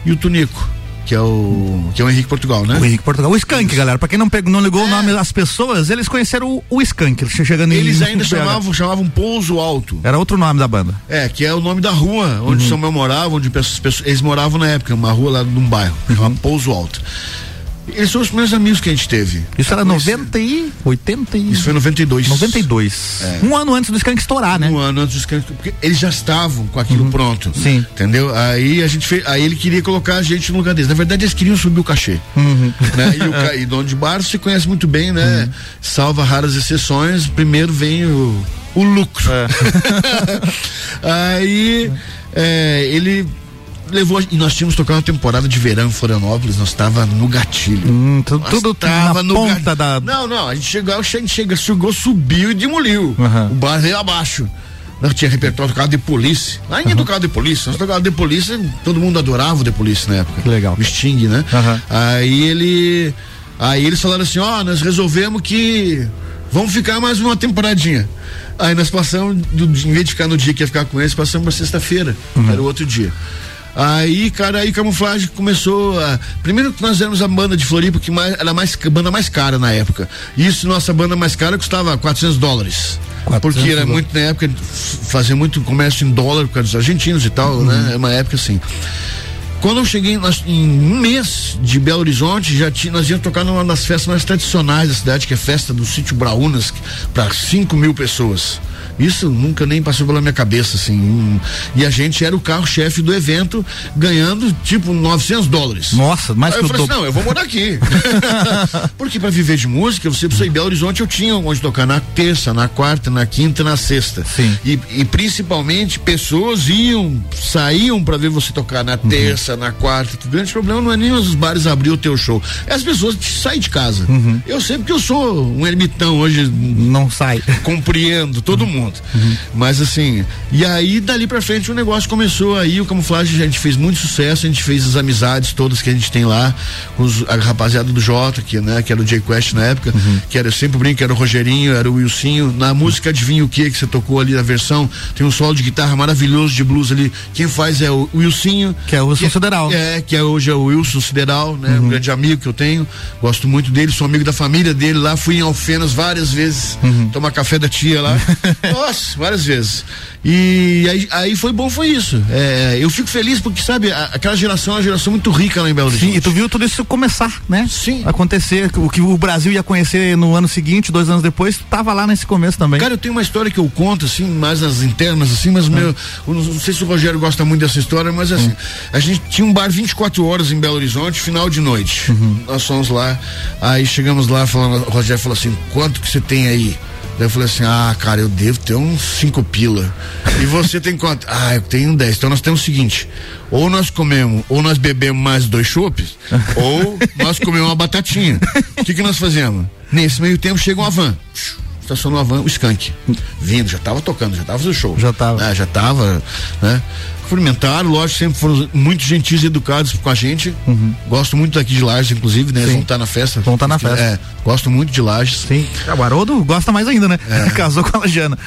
e o Tunico, que é o que é o Henrique Portugal, né? O Henrique Portugal. O Skank, galera. Pra quem não, pegou, não ligou o nome das pessoas, eles conheceram o, o Skank. Chegando em- Eles ainda em chamavam, chamavam Pouso Alto. Era outro nome da banda. É, que é o nome da rua onde o Samuel morava, onde pessoas, pessoas- eles moravam na época, uma rua lá num bairro, chamava Pouso Alto. Eles são os primeiros amigos que a gente teve. Isso era 90 e 80 e... Isso foi em 92. 92. É. Um ano antes do Skank estourar, né? Um ano antes dos canos, porque eles já estavam com aquilo pronto. Sim. Entendeu? Aí a gente fez, aí ele queria colocar a gente no lugar deles. Na verdade, eles queriam subir o cachê. Uhum. Né? E o e dono de bar se conhece muito bem, né? Salva raras exceções, primeiro vem o, o lucro. É. aí é, ele levou e nós tínhamos tocado uma temporada de verão em Florianópolis, nós estava no gatilho. Hum, Nós tudo tava na ponta da... Não, não, a gente chegou, a gente chega, chegou, subiu e demoliu. Aham. O bar veio abaixo. Nós tinha repertório tocado de polícia. Lá ninguém tocava de polícia. Nós tocava de polícia, todo mundo adorava o de polícia na época. Que legal. O Sting, né? Aham. Aí ele. Aí eles falaram assim, ó, nós resolvemos que vamos ficar mais uma temporadinha. Aí nós passamos, do, em vez de ficar no dia que ia ficar com eles, passamos pra sexta-feira, uhum. era o outro dia. Aí, cara, aí camuflagem começou a. Primeiro que nós éramos a banda de Floripa que mais, era mais banda mais cara na época. Isso, nossa banda mais cara custava 400 dólares. 400 porque era muito na época fazer muito comércio em dólar por causa dos argentinos e tal, uhum. né? É uma época assim. Quando eu cheguei nós, em um mês de Belo Horizonte, já tinha, nós íamos tocar numa das festas mais tradicionais da cidade, que é a festa do sítio Braunas, para 5 mil pessoas. Isso nunca nem passou pela minha cabeça, assim. E a gente era o carro-chefe do evento, ganhando tipo 900 dólares. Nossa, mais Aí que eu falei assim, não, eu vou morar aqui. Porque para viver de música, você precisa ir em Belo Horizonte, eu tinha onde tocar na terça, na quarta, na quinta, na sexta. Sim. E, e principalmente pessoas iam, saíam para ver você tocar na uhum. terça, na quarta. O grande problema não é nem os bares abrir o teu show, é as pessoas saem de casa. Uhum. Eu sei porque eu sou um ermitão hoje. Não sai. Compreendo todo uhum. mundo. Uhum. Mas assim, e aí dali pra frente o negócio começou aí, o camuflagem a gente fez muito sucesso, a gente fez as amizades todas que a gente tem lá, com os, a rapaziada do Jota, que, né, que era o J Quest na época, uhum. que era eu sempre brinco, era o Rogerinho, era o Wilsinho. Na música Adivinha o que que você tocou ali na versão, tem um solo de guitarra maravilhoso de blues ali. Quem faz é o Wilsinho. Que é o Wilson que, Sideral. É, que é hoje é o Wilson Sideral, né? Uhum. Um grande amigo que eu tenho. Gosto muito dele, sou amigo da família dele lá, fui em Alfenas várias vezes uhum. tomar café da tia lá. Nossa, várias vezes. E aí, aí foi bom, foi isso. É, eu fico feliz porque, sabe, a, aquela geração é uma geração muito rica lá em Belo Horizonte. Sim, e tu viu tudo isso começar, né? Sim. Acontecer. O que o Brasil ia conhecer no ano seguinte, dois anos depois, tava lá nesse começo também. Cara, eu tenho uma história que eu conto, assim, mais nas internas, assim, mas meu. Não sei se o Rogério gosta muito dessa história, mas assim, a gente tinha um bar 24 horas em Belo Horizonte, final de noite. Uhum. Nós fomos lá, aí chegamos lá, falando, o Rogério falou assim: quanto que você tem aí? Daí eu falei assim: ah, cara, eu devo ter uns cinco pila. E você tem quanto? Ah, eu tenho dez. Então nós temos o seguinte: ou nós comemos, ou nós bebemos mais dois chopes, ou nós comemos uma batatinha. O que, que nós fazemos? Nesse meio tempo chega uma van. Estacionou a van, o skunk. Vindo, já tava tocando, já tava fazendo show. Já tava. É, já tava, né? Cumprimentaram, lógico, sempre foram muito gentis e educados com a gente. Uhum. Gosto muito daqui de Lages, inclusive, né? Sim. Vão estar tá na festa. Vão estar tá na festa. É, gosto muito de Lages. Sim. O Haroldo gosta mais ainda, né? É. Casou com a Lagiana.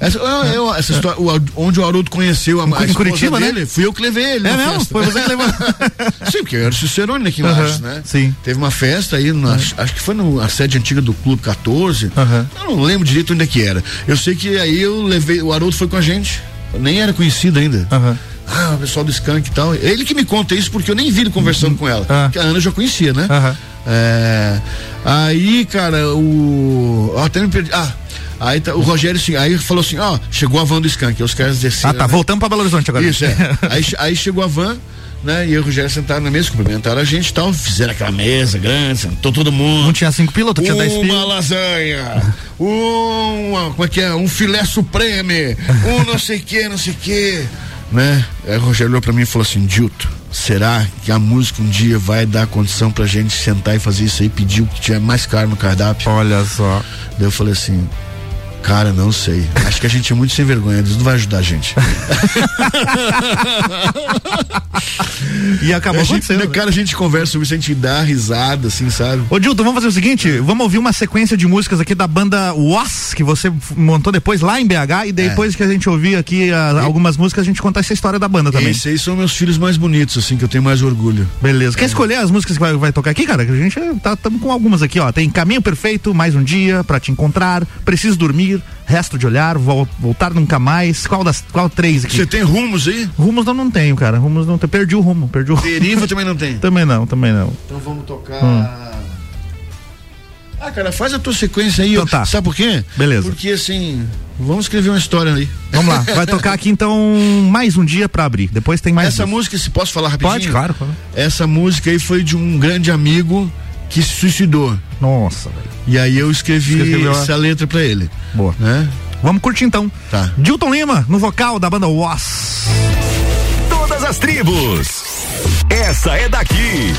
Essa, eu, essa história, o, onde o Haroldo conheceu a, a em Curitiba, dele, né? fui eu que levei ele. É mesmo? Festa. Foi você que levou. Sim, porque eu era Cicerone aqui em uhum. Lages, né? Sim. Teve uma festa aí, na, uhum. acho que foi na sede antiga do Clube 14. Uhum. Eu não lembro direito onde é que era. Eu sei que aí eu levei, o Haroldo foi com a gente. Nem era conhecido ainda. Uhum. Ah, o pessoal do Skank e tal. Ele que me conta isso porque eu nem vi ele conversando com ela. Ah. Que a Ana eu já conhecia, né? Aham. É, aí, cara, o. até me perdi. Ah, aí tá, o Rogério assim, aí falou assim: ó, chegou a van do Skank. Os caras desceram. Ah, tá, né? voltamos pra Belo Horizonte agora. Isso, é. aí, aí chegou a van. Né? E eu e o Rogério sentaram na mesa, cumprimentaram a gente e tal, fizeram aquela mesa grande, sentou todo mundo. Não tinha cinco pilotos, tinha dez Uma pilotos. lasanha, uma, como é que é? Um filé supreme, um não sei que, não sei que, né? Aí o Rogério olhou pra mim e falou assim, Dilto, será que a música um dia vai dar condição pra gente sentar e fazer isso aí, pedir o que tiver mais caro no cardápio? Olha só. Daí eu falei assim, Cara, não sei. Acho que a gente é muito sem vergonha. Deus não vai ajudar a gente. e acabou a gente, acontecendo. né? Cara, a gente conversa sobre isso, a gente dá risada, assim, sabe? Ô, Dilton, vamos fazer o seguinte: vamos ouvir uma sequência de músicas aqui da banda Was, que você montou depois lá em BH, e depois é. que a gente ouvir aqui a, algumas músicas, a gente contar essa história da banda também. Esses são meus filhos mais bonitos, assim, que eu tenho mais orgulho. Beleza. Quer escolher as músicas que vai, vai tocar aqui, cara? Que a gente tá tamo com algumas aqui, ó. Tem Caminho Perfeito, Mais um Dia, Pra Te Encontrar, Preciso Dormir, Resto de Olhar, vol, Voltar Nunca Mais. Qual das qual três aqui? Você tem rumos aí? Rumos eu não tenho, cara. Rumos não tenho. Perdi o rumo, perdi o rumo. Deriva também não tem? também não, também não. Então vamos tocar. Hum. Ah, cara, faz a tua sequência aí. Então tá. Sabe por quê? Beleza. Porque assim, vamos escrever uma história aí. Vamos lá, vai tocar aqui então mais um dia pra abrir. Depois tem mais. Essa duas. música, se posso falar rapidinho? Pode, claro. claro. Essa música aí foi de um grande amigo que se suicidou. Nossa, velho. E aí eu escrevi essa letra pra ele. Boa. Né? Vamos curtir então. Tá. Dilton Lima, no vocal da banda Was. Todas as tribos. Essa é daqui.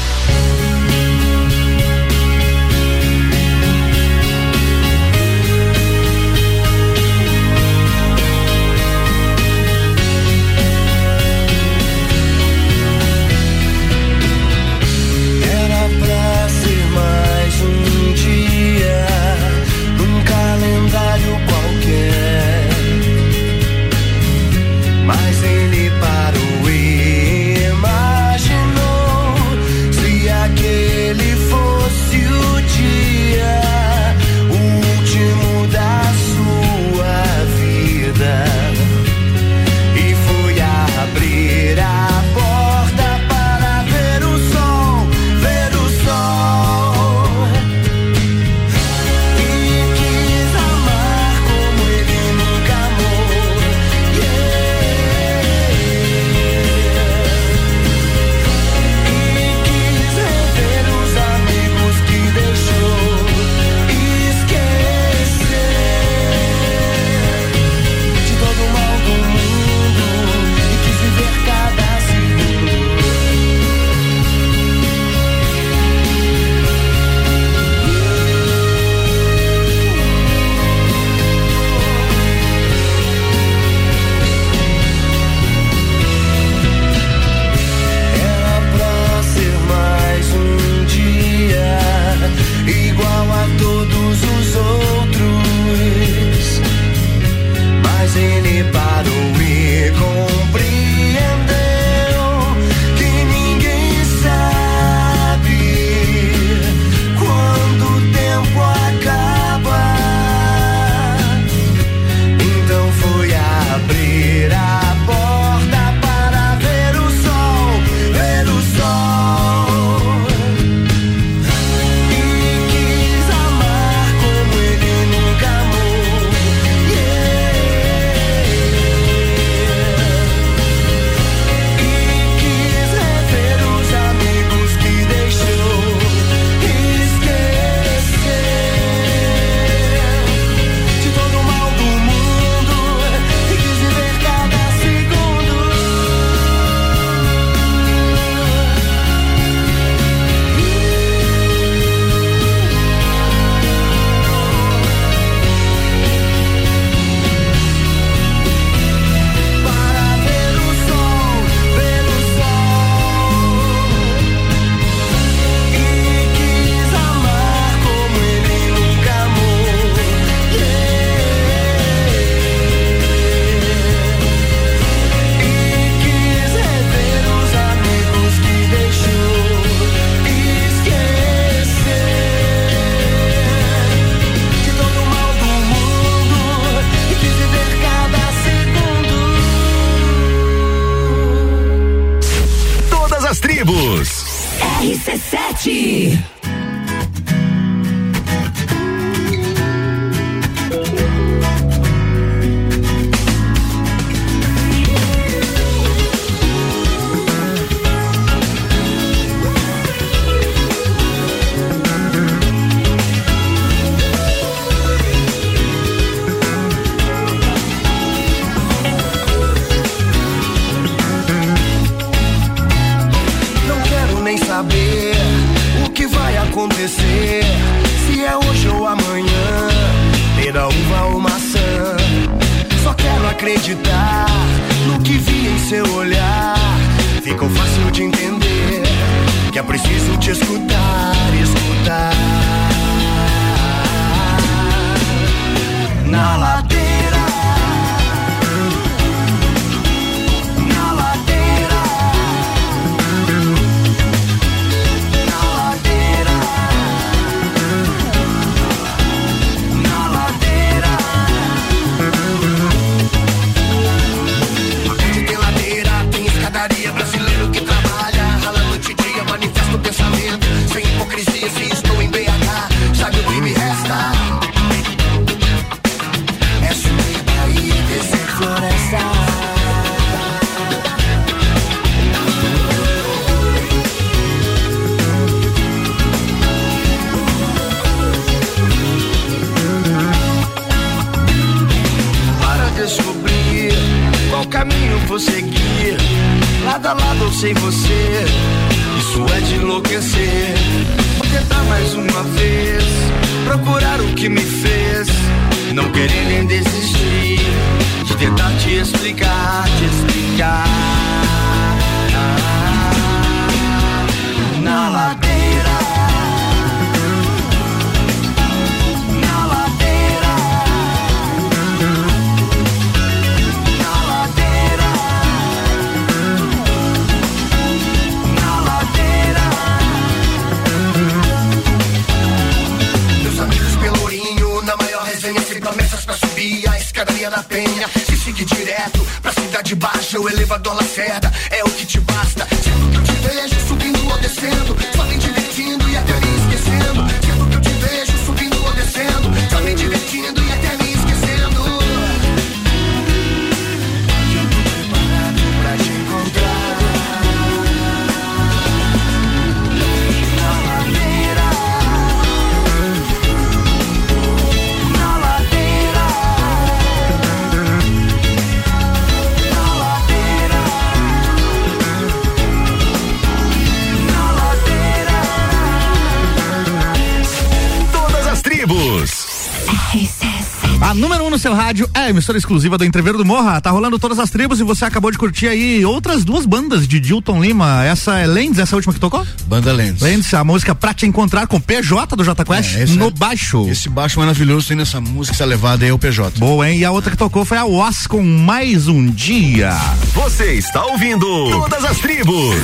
Emissora exclusiva do Entreveiro do Morra. Tá rolando todas as tribos e você acabou de curtir aí outras duas bandas de Dilton Lima. Essa é Lendes, essa última que tocou? Banda Lendes. Lendes, a música Pra Te Encontrar com PJ do J Quest É, no é- baixo. Esse baixo maravilhoso tem nessa música, essa levada aí é o PJ. Boa, hein? E a outra que tocou foi a Was com Mais Um Dia. Você está ouvindo Todas as tribos.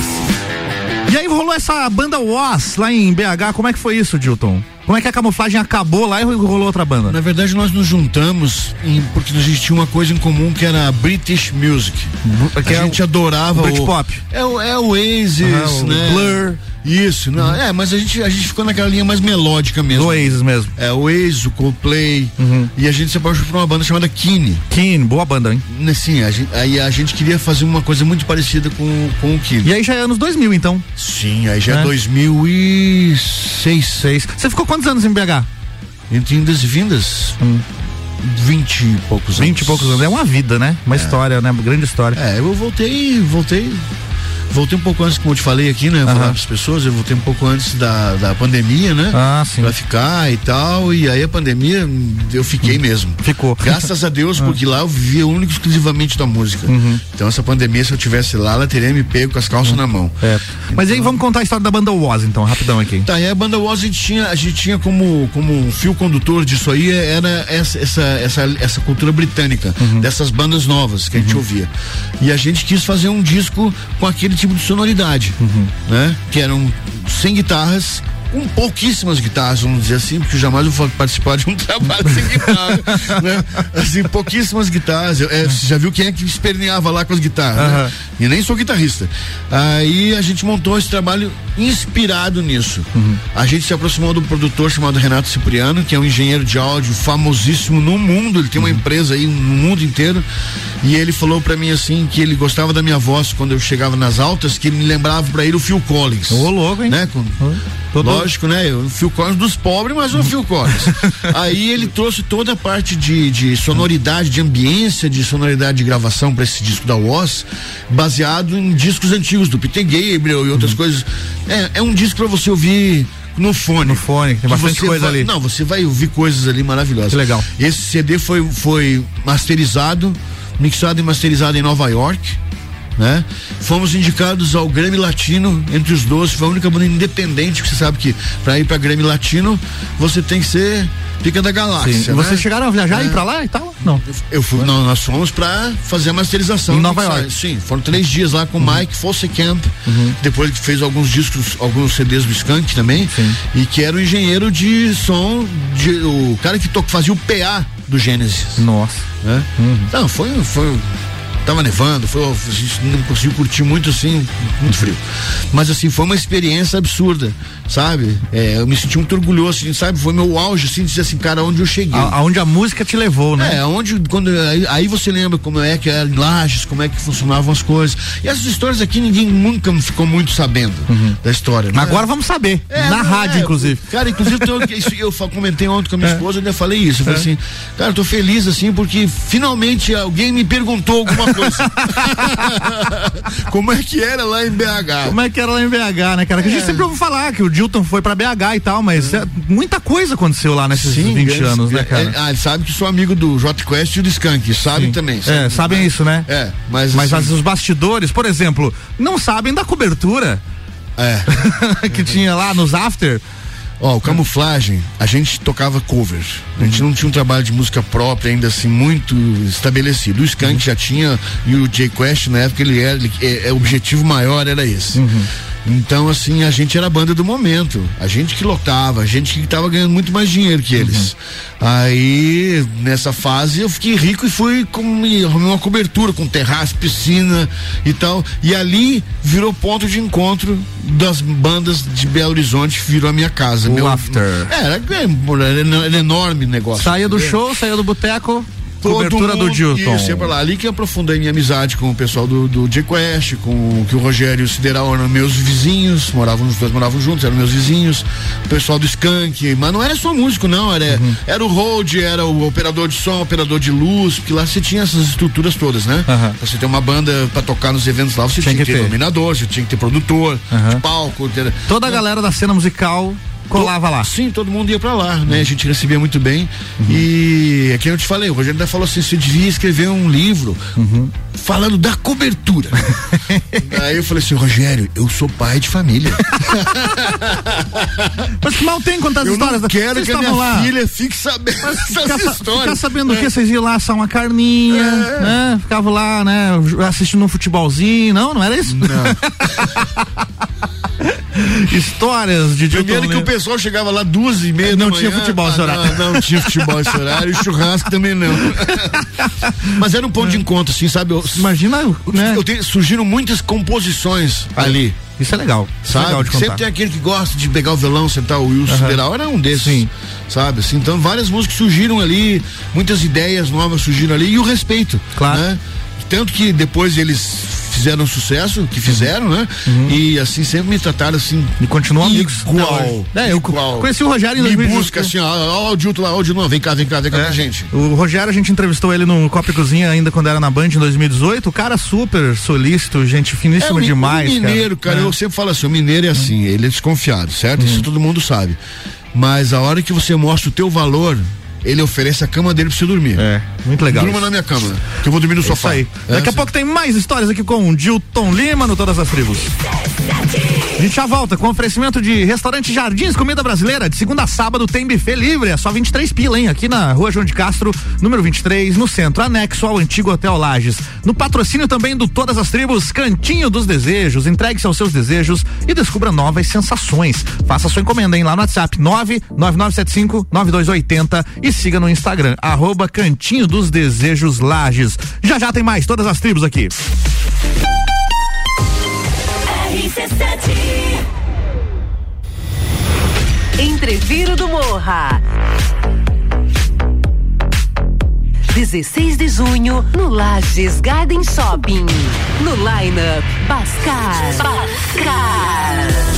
E aí rolou essa banda Was lá em BH. Como é que foi isso, Dilton? Como é que a camuflagem acabou lá e rolou outra banda? Na verdade, nós nos juntamos em- porque a gente tinha uma coisa em comum que era British Music. que a é gente o- adorava o Britpop. É o, é o Oasis, o né? Blur. Isso, não, é, mas a gente, a gente ficou naquela linha mais melódica mesmo. Do Oasis mesmo. É, o Oasis, o Coldplay. E a gente se apaixonou por uma banda chamada Kine. Kine, boa banda, hein? Sim, a gente, aí a gente queria fazer uma coisa muito parecida com, com o Kine. E aí já é anos 2000, então. Sim, aí já é, Né? 2006. Seis. Você ficou quantos anos em BH? Entre indas e vindas, vinte e poucos anos. 20 e poucos anos. É uma vida, né? Uma história, né? Uma grande história. É, eu voltei, voltei. Voltei um pouco antes, como eu te falei aqui, né? Falar para as pessoas, eu voltei um pouco antes da, da pandemia, né? Ah, sim. Pra ficar e tal. E aí a pandemia, eu fiquei mesmo. Ficou. Graças a Deus, porque lá eu vivia único e exclusivamente da música. Então essa pandemia, se eu tivesse lá, ela teria me pego com as calças na mão. É. Mas aí vamos contar a história da banda Was, então, rapidão aqui. Tá, e a banda Woz a gente tinha, a gente tinha como, como um fio condutor disso aí era essa, essa, essa, essa cultura britânica, dessas bandas novas que a gente ouvia. E a gente quis fazer um disco com aquele tipo de sonoridade, né? Que eram sem guitarras com pouquíssimas guitarras, vamos dizer assim, porque jamais eu vou participar de um trabalho sem guitarra, né? Assim, pouquíssimas guitarras. É, você já viu quem é que esperneava lá com as guitarras, Aham. né? E nem sou guitarrista. Aí a gente montou esse trabalho inspirado nisso. A gente se aproximou do produtor chamado Renato Cipriano, que é um engenheiro de áudio famosíssimo no mundo. Ele tem uma empresa aí no mundo inteiro. E ele falou pra mim assim que ele gostava da minha voz quando eu chegava nas altas, que me lembrava pra ele o Phil Collins. Ô, louco, hein? Né? Com- Lógico, né? O Phil Collins dos pobres, mas o Phil Collins. Aí ele trouxe toda a parte de, de sonoridade, de ambiência, de sonoridade de gravação pra esse disco da Woz, baseado em discos antigos do Peter Gabriel e outras coisas. É, é um disco pra você ouvir no fone. No fone, tem bastante você coisa vai- ali. Não, você vai ouvir coisas ali maravilhosas. Que legal. Esse CD foi, foi masterizado, mixado e masterizado em Nova York. Né? Fomos indicados ao Grammy Latino entre os 12, foi a única banda independente que você sabe que para ir para Grammy Latino você tem que ser pica da galáxia. Sim. Vocês né? chegaram a viajar e É. ir pra lá e tal? Não. Eu fui, não, nós fomos pra fazer a masterização. Em Nova. York. Sim, foram três dias lá com o Mike Fossekamp, depois que fez alguns discos, alguns CDs do Skank também, e que era o engenheiro de som, de, o cara que to, fazia o PA do Gênesis. Nossa. Né? Não, foi, foi, tava nevando, foi, a gente não conseguiu curtir muito assim, muito frio. Mas assim, foi uma experiência absurda, sabe? É, eu me senti muito orgulhoso, assim, sabe? Foi meu auge, assim, de dizer assim, cara, onde eu cheguei. A- aonde a música te levou, né? É, onde, quando, aí, aí você lembra como é que era em Lages, como é que funcionavam as coisas. E essas histórias aqui ninguém nunca ficou muito sabendo da história. né? Mas agora vamos saber. É, na não, rádio, é, inclusive. Cara, inclusive eu, isso, eu comentei ontem com a minha É. esposa, eu ainda falei isso. Eu falei É. assim, cara, eu tô feliz assim porque finalmente alguém me perguntou alguma coisa. Como é que era lá em BH? Como é que era lá em BH, né, cara? Que a gente sempre ouve falar que o Dilton foi pra BH e tal, mas é, muita coisa aconteceu lá nesses 20 grandes- anos, né, cara? é, ah, eles sabem que sou amigo do J Quest e do Skank, sabem Sim. também. É, sabem isso, né? É, mas. Mas assim, as- os bastidores, por exemplo, não sabem da cobertura É. que tinha lá nos after. Ó, o camuflagem, a gente tocava covers. A gente não tinha um trabalho de música própria ainda assim muito estabelecido. O Skank já tinha e o J Quest na época ele era, ele, é, é, o objetivo maior era esse. Então assim, a gente era a banda do momento. A gente que lotava, a gente que tava ganhando muito mais dinheiro que eles. Aí, nessa fase, eu fiquei rico e fui com arrumei uma cobertura com terraço, piscina e tal. E ali virou ponto de encontro das bandas de Belo Horizonte, virou a minha casa. O meu, after. Era, era, era enorme negócio. Saía do show, saía do boteco, Cobertura do mundo Dilton. Isso, ia pra lá. Ali que eu aprofundei minha amizade com o pessoal do, do J-Quest, com que o Rogério e o Sideral eram meus vizinhos, moravam, os dois moravam juntos, eram meus vizinhos. O pessoal do Skank, mas não era só músico, não. Era, Uhum. era o road, era o operador de som, operador de luz, porque lá você tinha essas estruturas todas, né? Pra você ter uma banda pra tocar nos eventos lá, você Tinha tinha, que ter dominador, você tinha que ter produtor, Aham. de palco. Ter, Toda a galera da cena musical colava lá. Sim, todo mundo ia pra lá, né? A gente recebia muito bem. E é que eu te falei, o Rogério ainda falou assim: você devia escrever um livro falando da cobertura. Aí eu falei assim, Rogério, eu sou pai de família. Mas que mal tem contar as eu histórias. não quero Vocês que a minha lá. filha fique sabendo Ficar, essas sa- histórias. ficar sabendo o É. que vocês iam lá assar uma carninha, né? Ficava lá, né? Assistindo um futebolzinho. Não, não era isso? Histórias de Dilton Primeiro que Lima. o pessoal chegava lá duas e meia Não tinha manhã. futebol esse Ah, horário. Não, não tinha futebol esse horário e churrasco também não. Mas era um ponto de encontro, assim, sabe? Eu, Imagina, né? eu tenho- surgiram muitas composições ali. Isso é legal. É Sabe? legal de contar. Sempre tem aquele que gosta de pegar o violão, sentar o Wilson. Federal, era um desses. Sim. Sabe? Assim, então várias músicas surgiram ali, muitas ideias novas surgiram ali e o respeito. Claro. Né? Tanto que depois eles fizeram sucesso, que fizeram, né? E assim, sempre me trataram assim. Uhum. E continuam amigos. Igual. É, eu igual. conheci o Rogério em Me 2018. busca assim, ó, ó, o Dilton lá, ó, o Dilton, não, vem cá, vem cá, vem cá É. com a gente. O Rogério, a gente entrevistou ele no Copa e Cozinha ainda quando era na Band em 2018. O cara super solícito, gente finíssima mi- demais. O mineiro, cara, É. eu sempre falo assim, o mineiro é assim, ele é desconfiado, certo? Uhum. Isso todo mundo sabe. Mas a hora que você mostra o teu valor, ele oferece a cama dele pra você dormir. É, muito legal. Durma na minha cama, que eu vou dormir no É isso sofá. aí. É, Daqui a assim. pouco tem mais histórias aqui com o Dilton Lima no Todas as Tribos. A gente já volta com oferecimento de restaurante Jardins Comida Brasileira. De segunda a sábado tem buffet livre, é só 23 pila, hein? Aqui na rua João de Castro, número 23, no centro, anexo ao antigo Hotel Lages. No patrocínio também do Todas as Tribos, Cantinho dos Desejos. Entregue-se aos seus desejos e descubra novas sensações. Faça sua encomenda, hein? Lá no WhatsApp 99975 9280 e siga no Instagram, arroba Cantinho dos Desejos Lages. Já já tem mais Todas as Tribos aqui. Entreviro do Morra. 16 de junho, no Lages Garden Shopping. No lineup. Bascar. Bascar.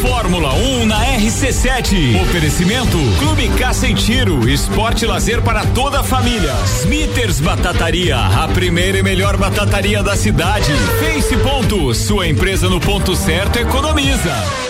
Fórmula 1 na RC7. Oferecimento Clube Caça e Tiro, esporte lazer para toda a família. Smithers Batataria, a primeira e melhor batataria da cidade. Face Ponto, sua empresa no ponto certo economiza.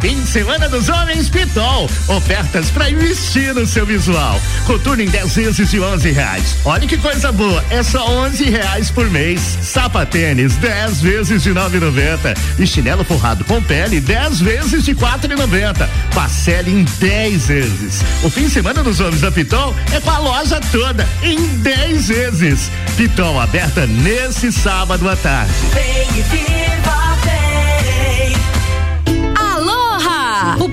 Fim de semana dos homens Pitol. Ofertas para investir no seu visual. Coturno em 10 vezes de 11 reais. Olha que coisa boa. É só 11 reais por mês. Sapatênis 10 vezes de 9,90. E chinelo forrado com pele 10 vezes de 4,90. Parcele em 10 vezes. O fim de semana dos homens da Pitol é com a loja toda em 10 vezes. Pitol aberta nesse sábado à tarde. Vem e viva,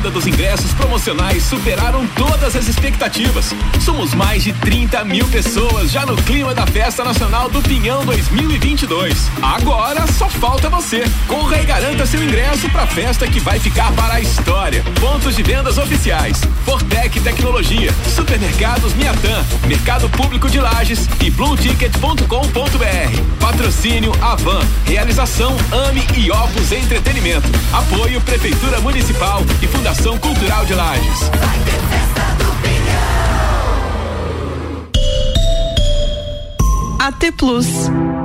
venda dos ingressos promocionais superaram todas as expectativas. Somos mais de 30 mil pessoas já no clima da Festa Nacional do Pinhão 2022. Agora só falta você. Corra e garanta seu ingresso para a festa que vai ficar para a história. Pontos de vendas oficiais: Fortec Tecnologia, Supermercados Miatã, Mercado Público de Lages e BlueTicket.com.br. Patrocínio Avan. Realização Ame e Opus Entretenimento. Apoio Prefeitura Municipal e Fundação Cultural de Lages. AT Plus.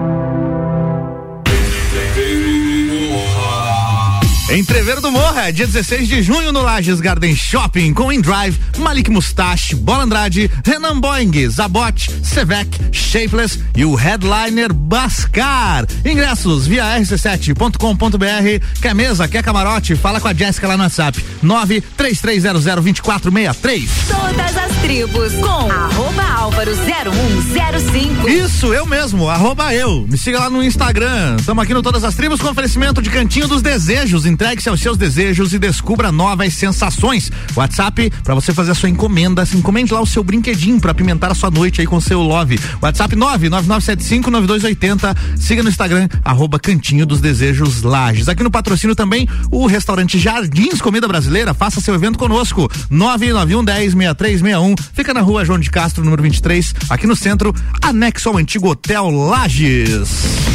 Entreveiro do Morra, dia 16 de junho no Lages Garden Shopping, com InDrive, Malik Mustache, Bola Andrade, Renan Boing, Zabot, Sevec, Shapeless e o headliner Bascar. Ingressos via rc7.com.br. Quer mesa, quer camarote? Fala com a Jéssica lá no WhatsApp. 933002463. Todas as tribos com arroba álvaro 0105. Isso, eu mesmo, arroba eu. Me siga lá no Instagram. Estamos aqui no Todas as Tribos com oferecimento de Cantinho dos Desejos. Entregue-se aos seus desejos e descubra novas sensações. WhatsApp para você fazer a sua encomenda. Encomende lá o seu brinquedinho para apimentar a sua noite aí com seu love. WhatsApp 999759280. Siga no Instagram, arroba Cantinho dos Desejos Lages. Aqui no patrocínio também o restaurante Jardins Comida Brasileira. Faça seu evento conosco. 991 10 6361. Fica na rua João de Castro, número 23, aqui no centro, anexo ao antigo Hotel Lages.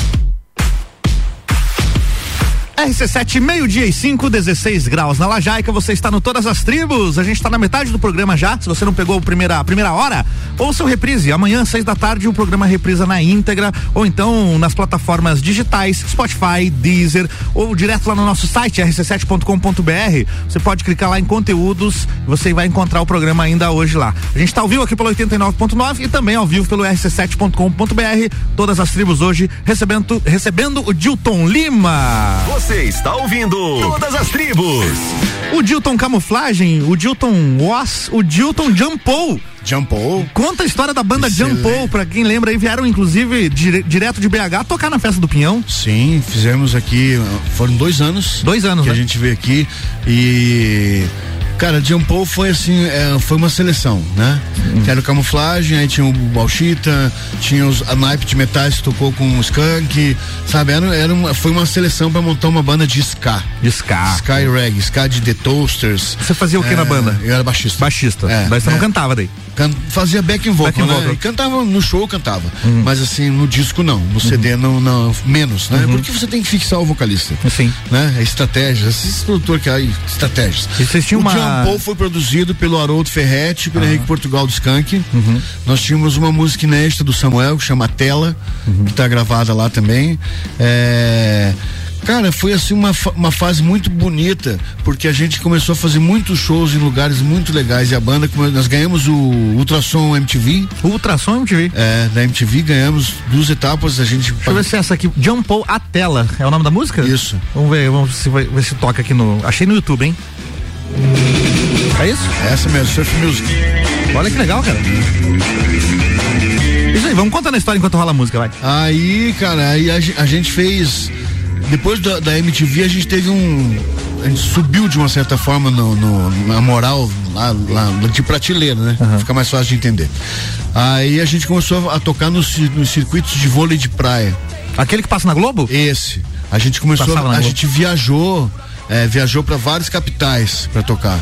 RC7, meio-dia e 5, 16 graus na Lajaica. Você está no Todas as Tribos. A gente está na metade do programa já. Se você não pegou a primeira, a primeira hora, ouça o reprise. Amanhã, seis da tarde, o programa reprisa na íntegra ou então nas plataformas digitais, Spotify, Deezer ou direto lá no nosso site, rc7.com.br. Você pode clicar lá em conteúdos você vai encontrar o programa ainda hoje lá. A gente está ao vivo aqui pelo 89.9 e também ao vivo pelo rc7.com.br. Todas as tribos hoje recebendo, recebendo o Dilton Lima. Você está ouvindo Todas as Tribos. O Dilton Camuflagem, o Dilton Was, o Dilton Jumpou. Jumpou. Conta a história da banda Jumpou, pra quem lembra aí, vieram inclusive dire, direto de BH tocar na festa do Pinhão. Sim, fizemos aqui, foram dois anos. Dois anos, Que né? a gente veio aqui e Cara, John Paul foi assim, é, foi uma seleção, né? Hum. Era o camuflagem, aí tinha o Balchita, tinha os, a naipe de metais que tocou com o Skunk, sabe? Era, era uma, foi uma seleção pra montar uma banda de ska. De ska. E reggae, ska de The Toasters. Você fazia o que na banda? Eu era baixista. Baixista. É, Mas você não é. cantava daí. Can- fazia back and vocal, Back and né? vocal. Uhum. E cantava no show, cantava. Mas assim, no disco não, no CD não, não, menos, né? Porque você tem que fixar o vocalista. Sim. Né? É estratégia, esses produtor que aí, estratégias. E vocês tinham o uma- John Paul foi produzido pelo Haroldo Ferretti, pelo Henrique Portugal do Skank. Uhum. Nós tínhamos uma música inédita do Samuel, que chama Tela, Uhum. que tá gravada lá também. É... Cara, foi assim uma, uma fase muito bonita, porque a gente começou a fazer muitos shows em lugares muito legais e a banda, nós ganhamos o Ultrassom MTV. Ultrassom MTV? É, da MTV ganhamos duas etapas, a gente. Deixa eu ver se é essa aqui, Jumpou a tela, é o nome da música? Isso. Vamos ver, vamos se vai, ver se toca aqui no, achei no YouTube, hein? É isso? Essa mesmo, Surf Music. Olha que legal, cara. Isso aí, vamos contando a história enquanto rola a música, vai. Aí, cara, aí a, a gente fez. Depois da, da MTV, a gente teve um. A gente subiu de uma certa forma no, no- na moral lá, lá de prateleira, né? Fica mais fácil de entender. Aí a gente começou a, tocar nos, nos circuitos de vôlei de praia. Aquele que passa na Globo? Esse. A gente começou, a, a gente viajou, é, viajou para várias capitais para tocar.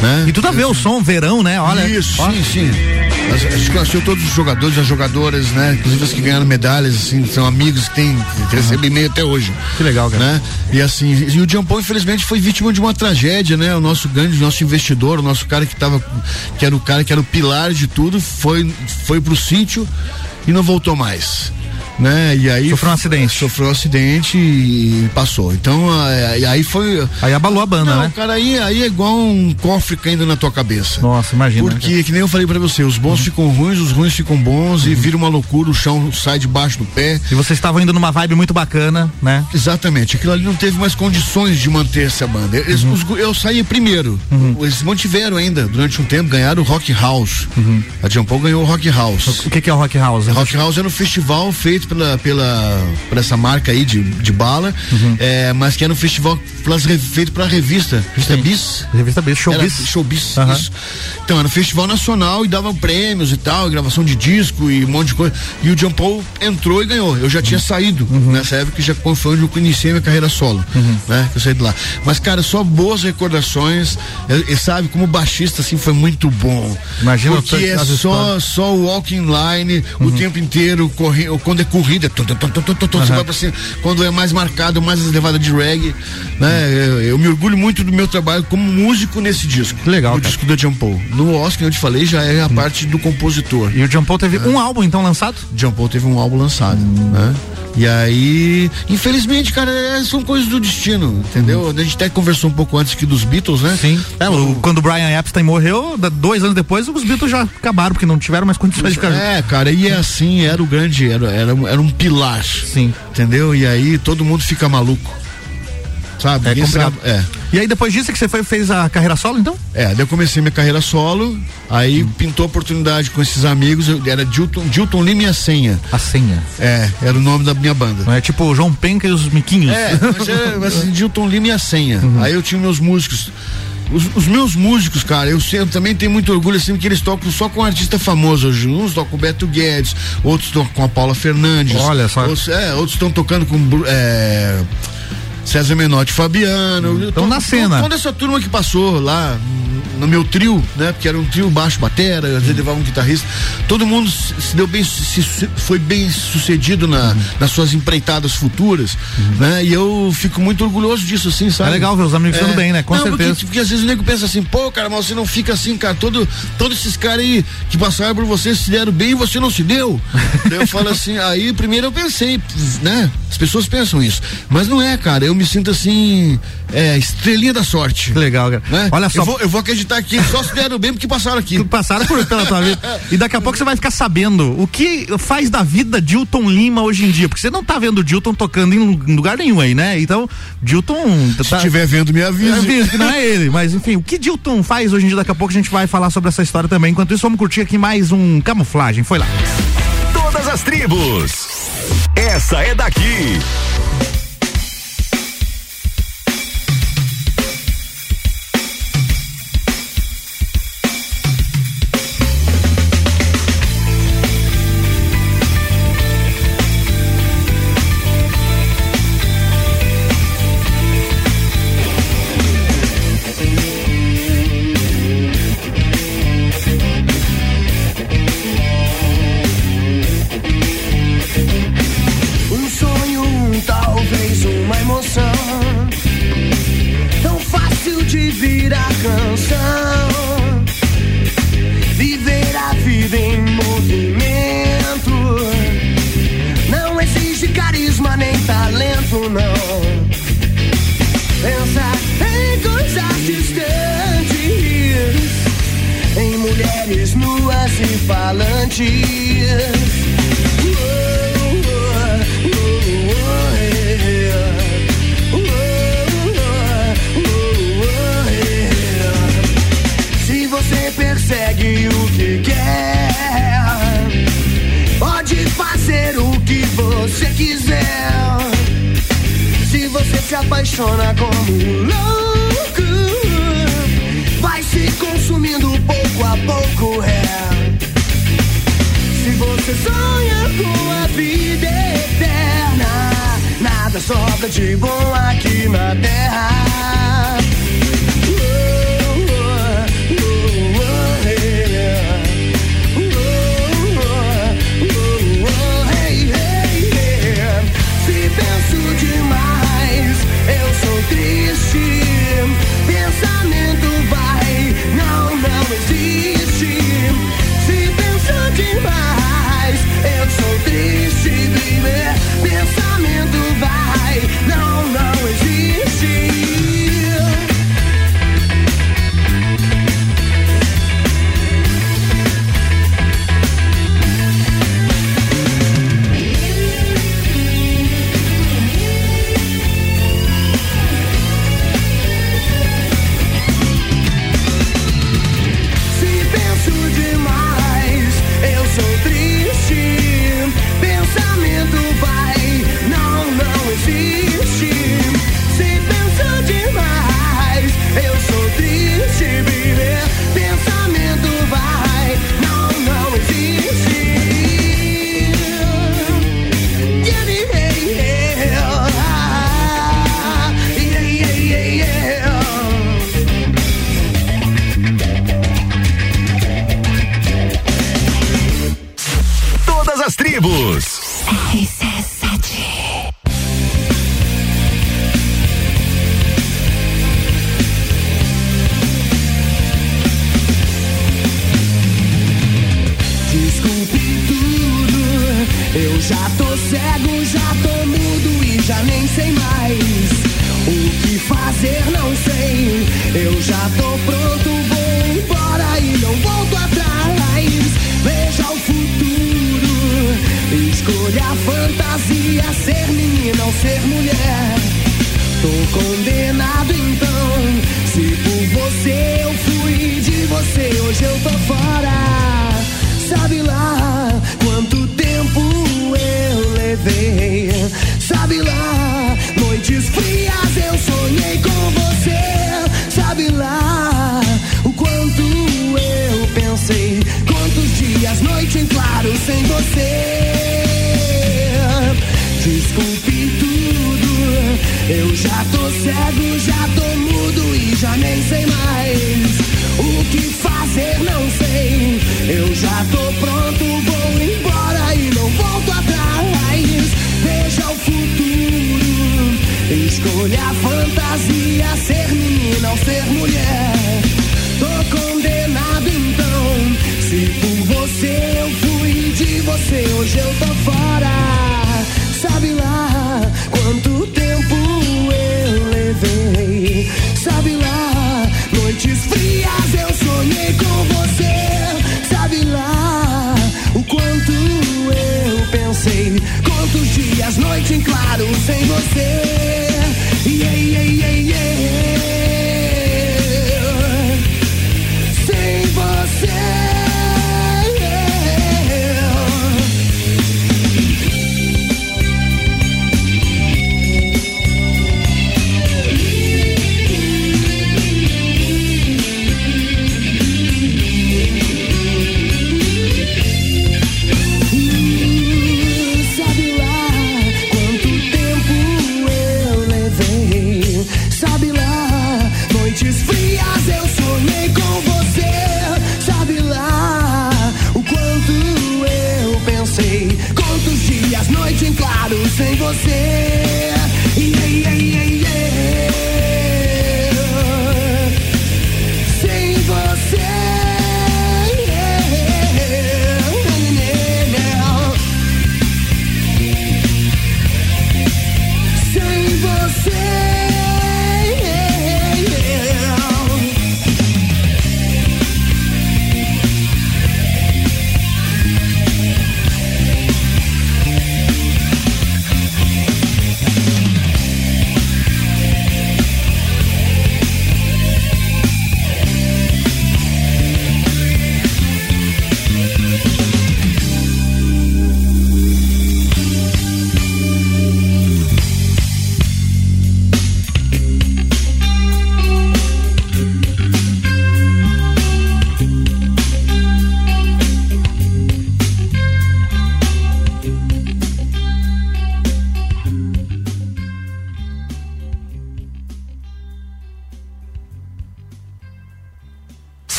Né? E tudo a ver, o som, verão, né? Olha. Isso, ó. sim, sim. A, a gente conheceu todos os jogadores, as jogadoras, né? Inclusive as que ganharam medalhas, assim, são amigos que que recebem e-mail até hoje. Que legal, cara. Né? E assim, e o Paul, infelizmente, foi vítima de uma tragédia, né? O nosso grande, nosso investidor, o nosso cara que tava, que era o cara que era o pilar de tudo, foi, foi pro sítio e não voltou mais. Né? E aí Sofreu um acidente. Sofreu um acidente e passou. Então, a- e aí foi. Aí abalou a banda, Não, né? cara, aí, aí é igual um cofre caindo na tua cabeça. Nossa, imagina. né, Porque, que nem eu falei pra você, os bons ficam ruins, os ruins ficam bons e vira uma loucura, o chão sai debaixo do pé. E vocês estavam indo numa vibe muito bacana, né? Exatamente, aquilo ali não teve mais condições de manter essa banda. Eles- Uhum. os eu saí primeiro, eles mantiveram ainda durante um tempo, ganharam o Rock House. A John Paul ganhou o Rock House. Uhum. O que, que é o Rock House? Rock House era um festival feito pela, pela, por essa marca aí de, de bala, Uhum. é, mas que era um festival pelas, feito pela revista, revista Bis. Revista Bis, Showbiz. Era Showbiz, Aham. isso. Então, era um festival nacional e dava prêmios e tal, gravação de disco e um monte de coisa. E o John Paul entrou e ganhou. Eu já tinha saído nessa época, que já foi onde eu iniciei minha carreira solo, né? Que eu saí de lá. Mas, cara, só boas recordações. E, sabe, como baixista, assim, foi muito bom. Imagina Porque é só, histórias. só o walking line o tempo inteiro, correndo, quando é corrida, tum, tum, tum, tum, você vai pra cima. Quando é mais marcado, mais as levadas de reggae, né? Eu, eu me orgulho muito do meu trabalho como músico nesse disco. Legal. Cara. disco do John Paul. No Oscar, eu te falei, já é a parte do compositor. E o John Paul teve um álbum então lançado? John Paul teve um álbum lançado, né? E aí, infelizmente, cara, é- são coisas do destino, entendeu? A gente até conversou um pouco antes aqui dos Beatles, né? Sim. É, o- quando o Brian Epstein morreu, da- dois anos depois, os Beatles já acabaram, porque não tiveram mais condições de ficar juntos. É, cara, e é assim, era o grande, era, era, era um pilar. Sim. Entendeu? E aí todo mundo fica maluco. Sabe? É complicado. sabe- é. E aí depois disso é que você foi, fez a carreira solo, então? É, daí eu comecei minha carreira solo, aí pintou a oportunidade com esses amigos, eu, era Dilton, Dilton Lima e a Senha. A Senha. É, era o nome da minha banda. É tipo João Penca e os Miquinhos. É, mas é mas Dilton Lima e a Senha. Aí eu tinha meus músicos. Os, os meus músicos, cara, eu, eu também tenho muito orgulho assim que eles tocam só com um artista famoso hoje. Uns tocam com o Beto Guedes, outros tocam com a Paula Fernandes. Olha só. Outros, é, outros estão tocando com é, César Menotti Fabiano. Tão na cena. Toda essa turma que passou lá no meu trio, né? Porque era um trio baixo batera, às vezes levava um guitarrista. Todo mundo se, deu bem, se, foi bem sucedido na, nas suas empreitadas futuras, né? E eu fico muito orgulhoso disso, assim, sabe? É legal ver os amigos dando bem, né? Com Não, certeza. Porque, porque às vezes o nego pensa assim, pô, cara, mas você não fica assim, cara, todo, todos esses caras aí que passaram por você se deram bem e você não se deu. Daí eu falo assim, aí primeiro eu pensei, né? As pessoas pensam isso. Mas não é, cara, eu me sinto assim, é, estrelinha da sorte. Legal, cara. Né? Olha só. Eu vou, eu vou acreditar que só se deram bem porque passaram aqui. Passaram por, pela tua vida. E daqui a pouco você vai ficar sabendo o que faz da vida Dilton Lima hoje em dia. Porque você não tá vendo o Dilton tocando em lu- em lugar nenhum aí, né? Então, Dilton. Se estiver vendo, me avise. É, avise que não é ele. Mas enfim, o que Dilton faz hoje em dia? Daqui a pouco a gente vai falar sobre essa história também. Enquanto isso, vamos curtir aqui mais um camuflagem. Foi lá. Todas as tribos. Essa é daqui.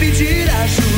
pedir ajuda.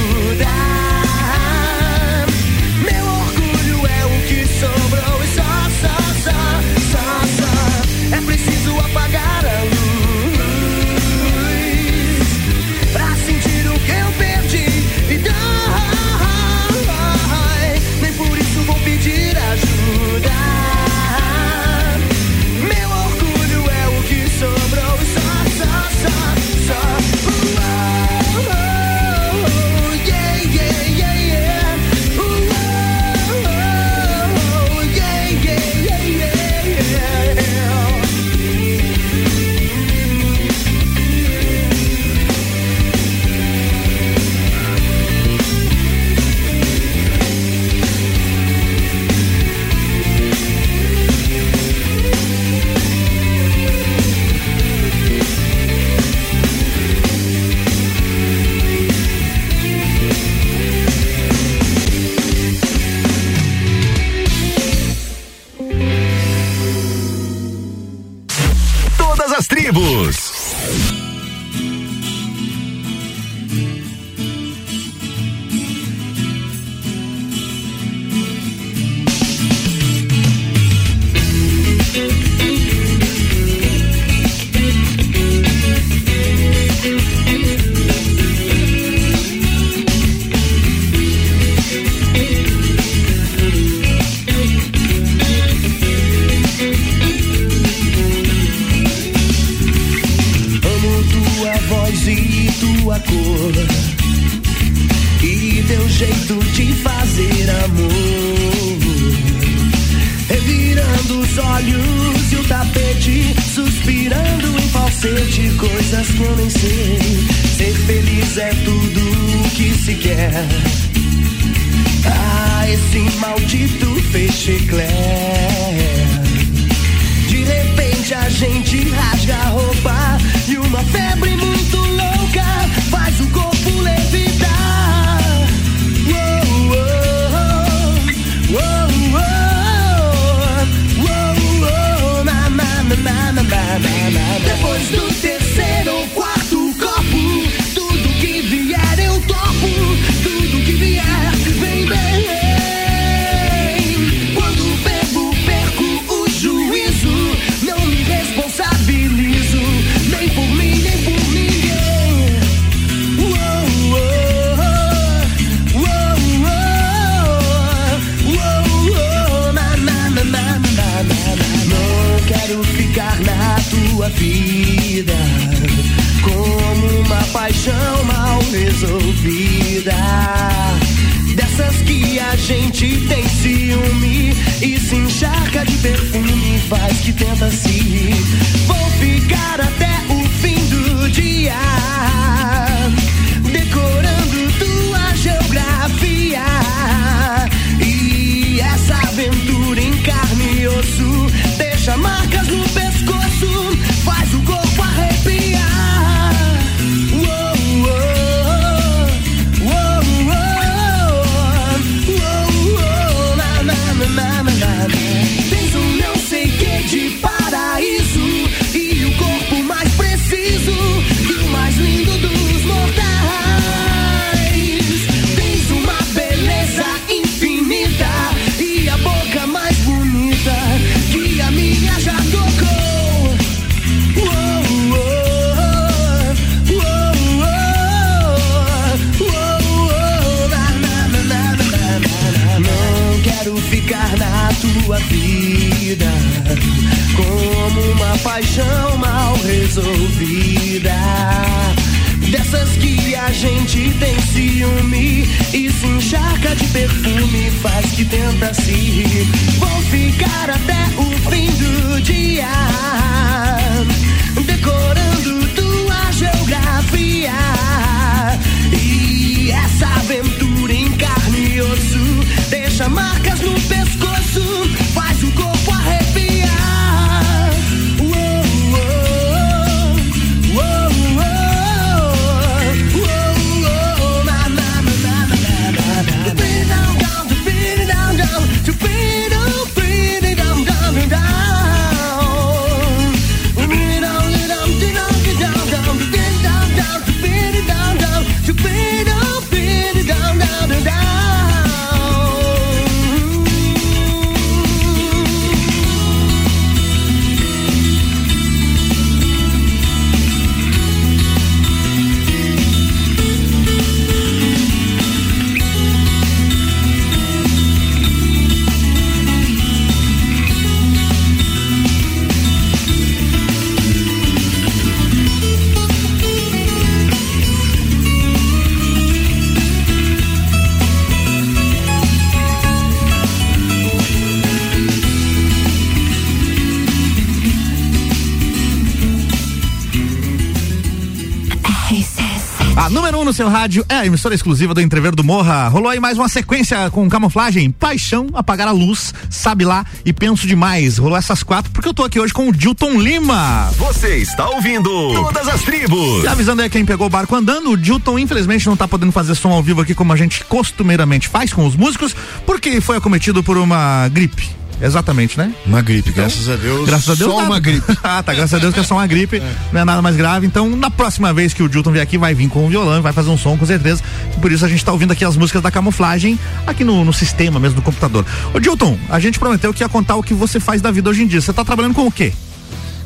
Rádio é a emissora exclusiva do Entrever do Morra. Rolou aí mais uma sequência com camuflagem, paixão, apagar a luz, sabe lá e penso demais. Rolou essas quatro porque eu tô aqui hoje com o Dilton Lima. Você está ouvindo Todas as Tribos. E avisando aí quem pegou o barco andando, o Dilton infelizmente não tá podendo fazer som ao vivo aqui como a gente costumeiramente faz com os músicos, porque foi acometido por uma gripe. Exatamente, né? Uma gripe, então, graças a Deus. Graças a Deus. Só nada. uma gripe. ah, tá. Graças a Deus que é só uma gripe. É. Não é nada mais grave. Então, na próxima vez que o Dilton vier aqui, vai vir com o violão, vai fazer um som com certeza. Por isso a gente tá ouvindo aqui as músicas da camuflagem aqui no, no sistema mesmo do computador. Ô Dilton, a gente prometeu que ia contar o que você faz da vida hoje em dia. Você tá trabalhando com o quê?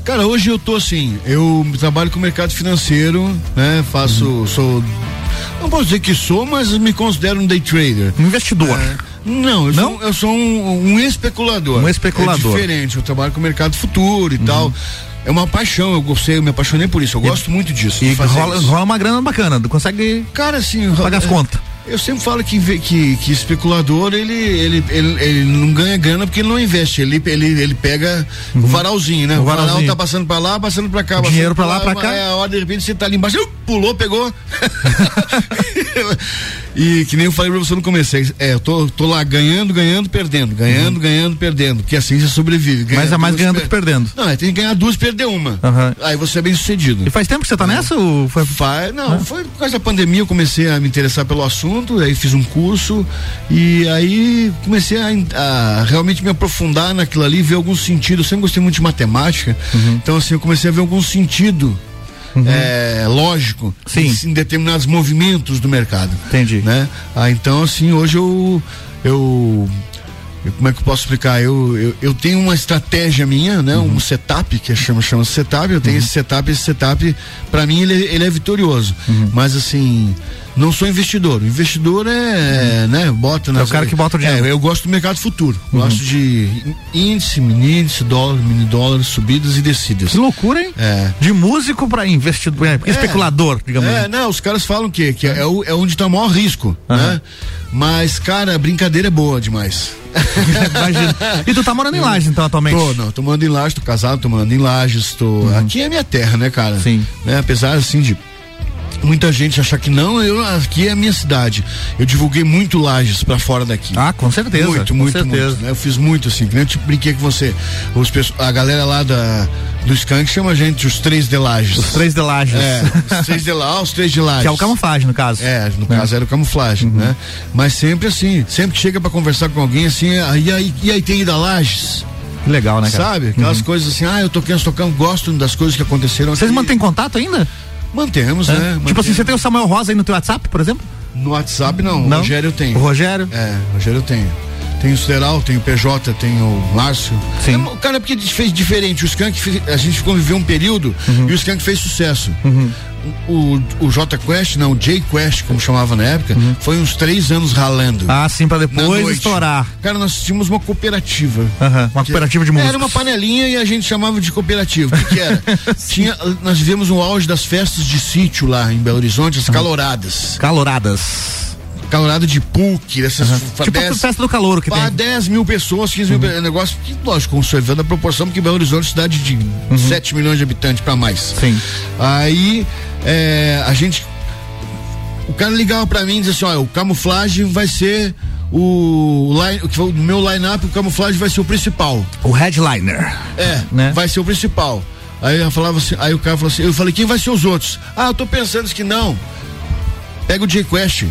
Cara, hoje eu tô assim, eu trabalho com o mercado financeiro, né? Faço, uhum. sou, não posso dizer que sou, mas me considero um day trader. Um investidor. É, não, eu não? sou, eu sou um, um, especulador. Um especulador. É diferente, eu trabalho com o mercado futuro e uhum. tal. É uma paixão, eu gostei, eu me apaixonei por isso, eu e, gosto muito disso. E rola, rola, uma grana bacana, consegue Cara, assim, pagar as é, contas. Eu sempre falo que, que, que especulador, ele, ele, ele, ele, não ganha grana porque ele não investe, ele, ele, ele pega uhum. o varalzinho, né? O, o varal tá passando pra lá, passando pra cá. Dinheiro pra lá, pra cá. É a hora, de repente você tá ali embaixo, pulou, pegou. E que nem eu falei pra você no começo, é, é, eu tô, tô lá ganhando, ganhando, perdendo, ganhando, uhum. ganhando, perdendo, que assim você sobrevive. Ganha Mas é mais ganhando per... que perdendo. Não, é, tem que ganhar duas, perder uma. Uhum. Aí você é bem sucedido. E faz tempo que você tá é. nessa ou foi? Faz, não, ah. foi por causa da pandemia eu comecei a me interessar pelo assunto, aí fiz um curso e aí comecei a, a realmente me aprofundar naquilo ali, ver algum sentido, eu sempre gostei muito de matemática, uhum. então assim, eu comecei a ver algum sentido uhum. é, lógico Sim. Em, em, determinados movimentos do mercado. Entendi. Né? Ah, então, assim, hoje eu, eu como é que eu posso explicar? Eu, eu, eu tenho uma estratégia minha, né? Uhum. Um setup, que chama, chama setup, eu tenho uhum. esse setup, esse setup, para mim ele, ele é vitorioso. Uhum. Mas assim, não sou investidor. O investidor é, uhum. né, bota nas, É o cara que bota o dinheiro. É, eu gosto do mercado futuro. Uhum. Gosto de índice, mini índice, dólar, mini dólar, subidas e descidas. Que loucura, hein? É. De músico para investidor, é, especulador, digamos É, assim. não, os caras falam que, que é, é onde está o maior risco, né? Mas, cara, a brincadeira é boa demais. Imagina. E tu tá morando em Lages, então, atualmente? Tô, não, tô morando em Lages, tô casado, tô morando em Lages, tô... Uhum. Aqui é minha terra, né, cara? Sim. Né? Apesar, assim, de muita gente achar que não, eu aqui é a minha cidade. Eu divulguei muito Lages para fora daqui. Ah, com certeza. Muito, com muito, certeza. muito. Eu fiz muito assim, eu te brinquei com você. Os, a galera lá da do Skank chama a gente os três de Lages. Os três de Lages. É, os três de lá, os três de Lages. Que é o camuflagem, no caso. É, no é. caso era o camuflagem, uhum. né? Mas sempre assim, sempre que chega para conversar com alguém assim, ah, e aí, e aí tem da Lages? Que legal, né, cara? Sabe? Aquelas uhum. coisas assim, ah, eu tô querendo tocar, gosto das coisas que aconteceram Vocês mantêm contato ainda? Mantemos, é. né? Mantemos. Tipo assim, você tem o Samuel Rosa aí no teu WhatsApp, por exemplo? No WhatsApp não, não? o Rogério eu tenho. O Rogério? É, o Rogério eu tenho. Tem o Sideral, tem o PJ, tem o Márcio. Sim. É, cara, porque fez diferente. O Skank, a gente conviveu um período uhum. e o Skank fez sucesso. Uhum. O, o J Quest, não, o J Quest, como chamava na época, uhum. foi uns três anos ralando. Ah, sim, pra depois estourar. Cara, nós tínhamos uma cooperativa. Uma cooperativa de música. Era uma panelinha e a gente chamava de cooperativa. O que, que era? Tinha, nós vivemos um auge das festas de sítio lá em Belo Horizonte, as caloradas. Caloradas calorada de PUC, dessas uhum. Tipo dez, festa do calor que tem. 10 mil pessoas, 15 mil uhum. negócio que, lógico, conservando a proporção, porque Belo Horizonte é cidade de uhum. 7 milhões de habitantes para mais. Sim. Aí é, a gente. O cara ligava para mim e dizia assim: olha, o camuflagem vai ser o, line, o meu line-up, o camuflagem vai ser o principal. O headliner. É, né? vai ser o principal. Aí eu falava assim, aí o cara falou assim, eu falei, quem vai ser os outros? Ah, eu tô pensando que não. Pega o J-Quest.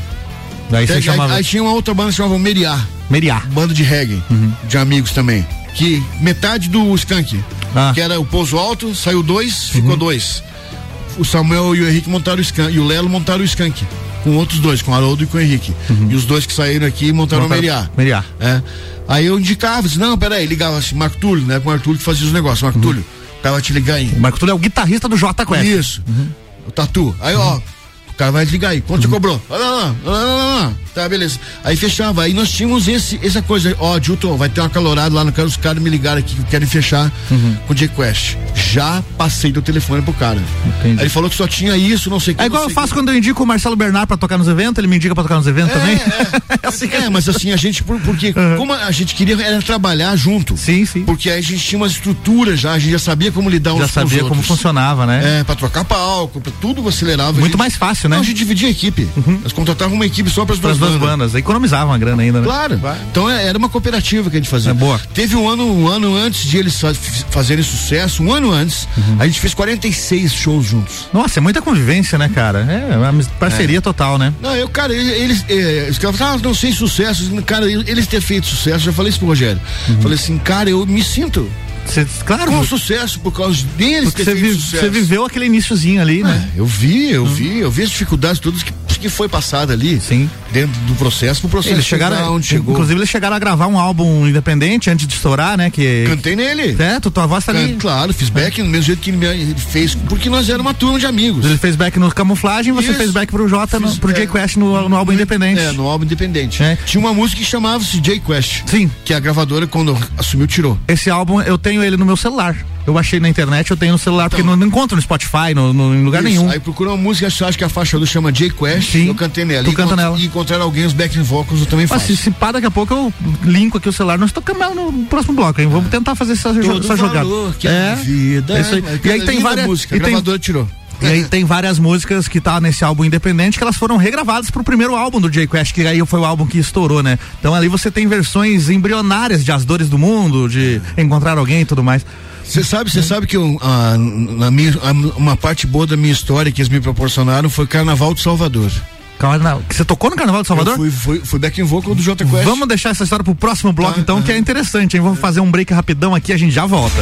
Daí você chamava... aí, aí, tinha uma outra banda que chamava Meriá. Meriá. Banda de reggae, uhum. de amigos também. Que metade do Skank, ah. que era o Pouso Alto, saiu dois, ficou uhum. dois. O Samuel e o Henrique montaram o Skank, e o Lelo montaram o Skank. Com outros dois, com o Haroldo e com o Henrique. Uhum. E os dois que saíram aqui montaram, montaram o Meriá. Meriá. É. Aí eu indicava, disse, não, peraí, ligava assim, Marco Túlio, né? Com o Marco Túlio que fazia os negócios. Marco uhum. Túlio, tava te ligando aí. O Marco Túlio é o guitarrista do J Quest. Isso. Uhum. O Tatu. Aí, ó, cara vai desligar aí. Quanto você cobrou? Lá, lá, lá, lá, lá. Tá, beleza. Aí fechava. Aí nós tínhamos esse, essa coisa, ó, Dilton, vai ter uma calorada lá no cara, os caras me ligaram aqui que querem fechar Uhum. com o J-Quest. Já passei do telefone pro cara. Entendi. Aí ele falou que só tinha isso, não sei o que. É igual eu faço quando eu indico o Marcelo Bernard pra tocar nos eventos, ele me indica pra tocar nos eventos também. É, mas assim, a gente, por- porque como a gente queria era trabalhar junto. Sim, sim. Porque aí a gente tinha uma estrutura já, a gente já sabia como lidar uns Já com os sabia como funcionava, né? É, pra trocar palco, pra tudo acelerava. Muito mais fácil, né? Não, a gente dividia a equipe. Nós contratávamos uma equipe só para as duas, as duas bandas. Economizavam a grana ainda, né? Claro. Então é- era uma cooperativa que a gente fazia. É boa. Teve um ano, um ano antes de eles fazerem sucesso, um ano antes, Uhum. a gente fez 46 shows juntos. Nossa, é muita convivência, né, cara? É uma mis- parceria total, né? Não, eu, cara, eles, eles, caras falavam, ah, não sei sucesso. Cara, eles ter feito sucesso, já falei isso pro Rogério. Uhum. Falei assim, cara, eu me sinto. Claro. Com sucesso por causa deles Porque você, vi- viveu aquele iníciozinho ali, né? Eu vi, eu vi, eu vi as dificuldades todas que, que foi passada ali. Sim. Dentro do processo, pro processo Eles chegar chegaram, onde chegou. inclusive eles chegaram a gravar um álbum independente antes de estourar, né? Que Cantei nele. É, tu, tua voz tá ali. Can- Claro, fiz back do mesmo jeito que ele fez, porque nós éramos uma turma de amigos. Ele fez back no Camuflagem, você Isso. fez back pro Jota, no, Fiz, pro é. J Quest no, no álbum independente. É, no álbum independente. É. Tinha uma música que chamava-se J Quest. Sim. Que a gravadora, quando assumiu, tirou. Esse álbum eu tenho ele no meu celular. Eu achei na internet, eu tenho no celular, porque não, não encontro no Spotify, no, no- em lugar Então. Isso, nenhum. Aí procurou uma música, acho acho que a faixa do chama J Quest. Sim. Eu cantei nela. Tu e canta nela. E encontrar alguém, os backing vocals eu também faço. se, se pá, daqui a pouco eu linko aqui o celular, nós tocamos ela no próximo bloco, hein? Vamos tentar fazer essa, Todo essa jogada. que a vida. é isso aí. E aí tem várias música, e tem- tirou. E aí tem várias músicas que tá nesse álbum independente que elas foram regravadas pro primeiro álbum do J Quest, que aí foi o álbum que estourou, né? Então ali você tem versões embrionárias de As Dores do Mundo, de Encontrar Alguém e tudo mais. Você sabe, você sabe que eu, ah, na minha, ah, uma parte boa da minha história que eles me proporcionaram foi Carnaval de Salvador. Carna- que Você tocou no Carnaval de Salvador? Fui, fui, fui backing vocal do J Quest. Vamos deixar essa história pro próximo bloco, Tá, então, que é interessante, hein? Vamos fazer um break rapidão aqui, a gente já volta.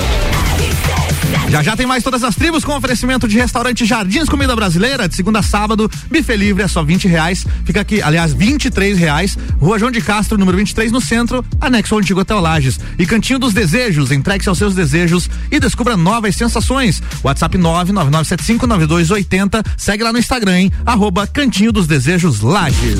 Já já tem mais todas as tribos com oferecimento de restaurante Jardins Comida Brasileira, de segunda a sábado, buffet livre é só 20 reais. Fica aqui, aliás, 23 reais. Rua João de Castro, número 23, no centro, anexo ao antigo Hotel Lages. E Cantinho dos Desejos, entregue-se aos seus desejos e descubra novas sensações. WhatsApp 999759280. Segue lá no Instagram, hein? Arroba Cantinho dos Desejos Lages.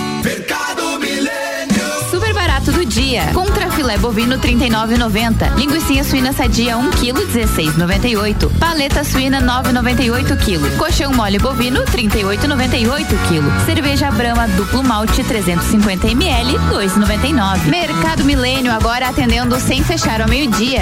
Mercado Milênio. Super barato do dia. Contra filé bovino 39,90. Linguiça suína sadia 1 kg 16,98. Paleta suína 9,98 kg. Colchão mole bovino 38,98 kg. Cerveja Brahma duplo malte 350 ml 2,99. Mercado Milênio agora atendendo sem fechar ao meio-dia.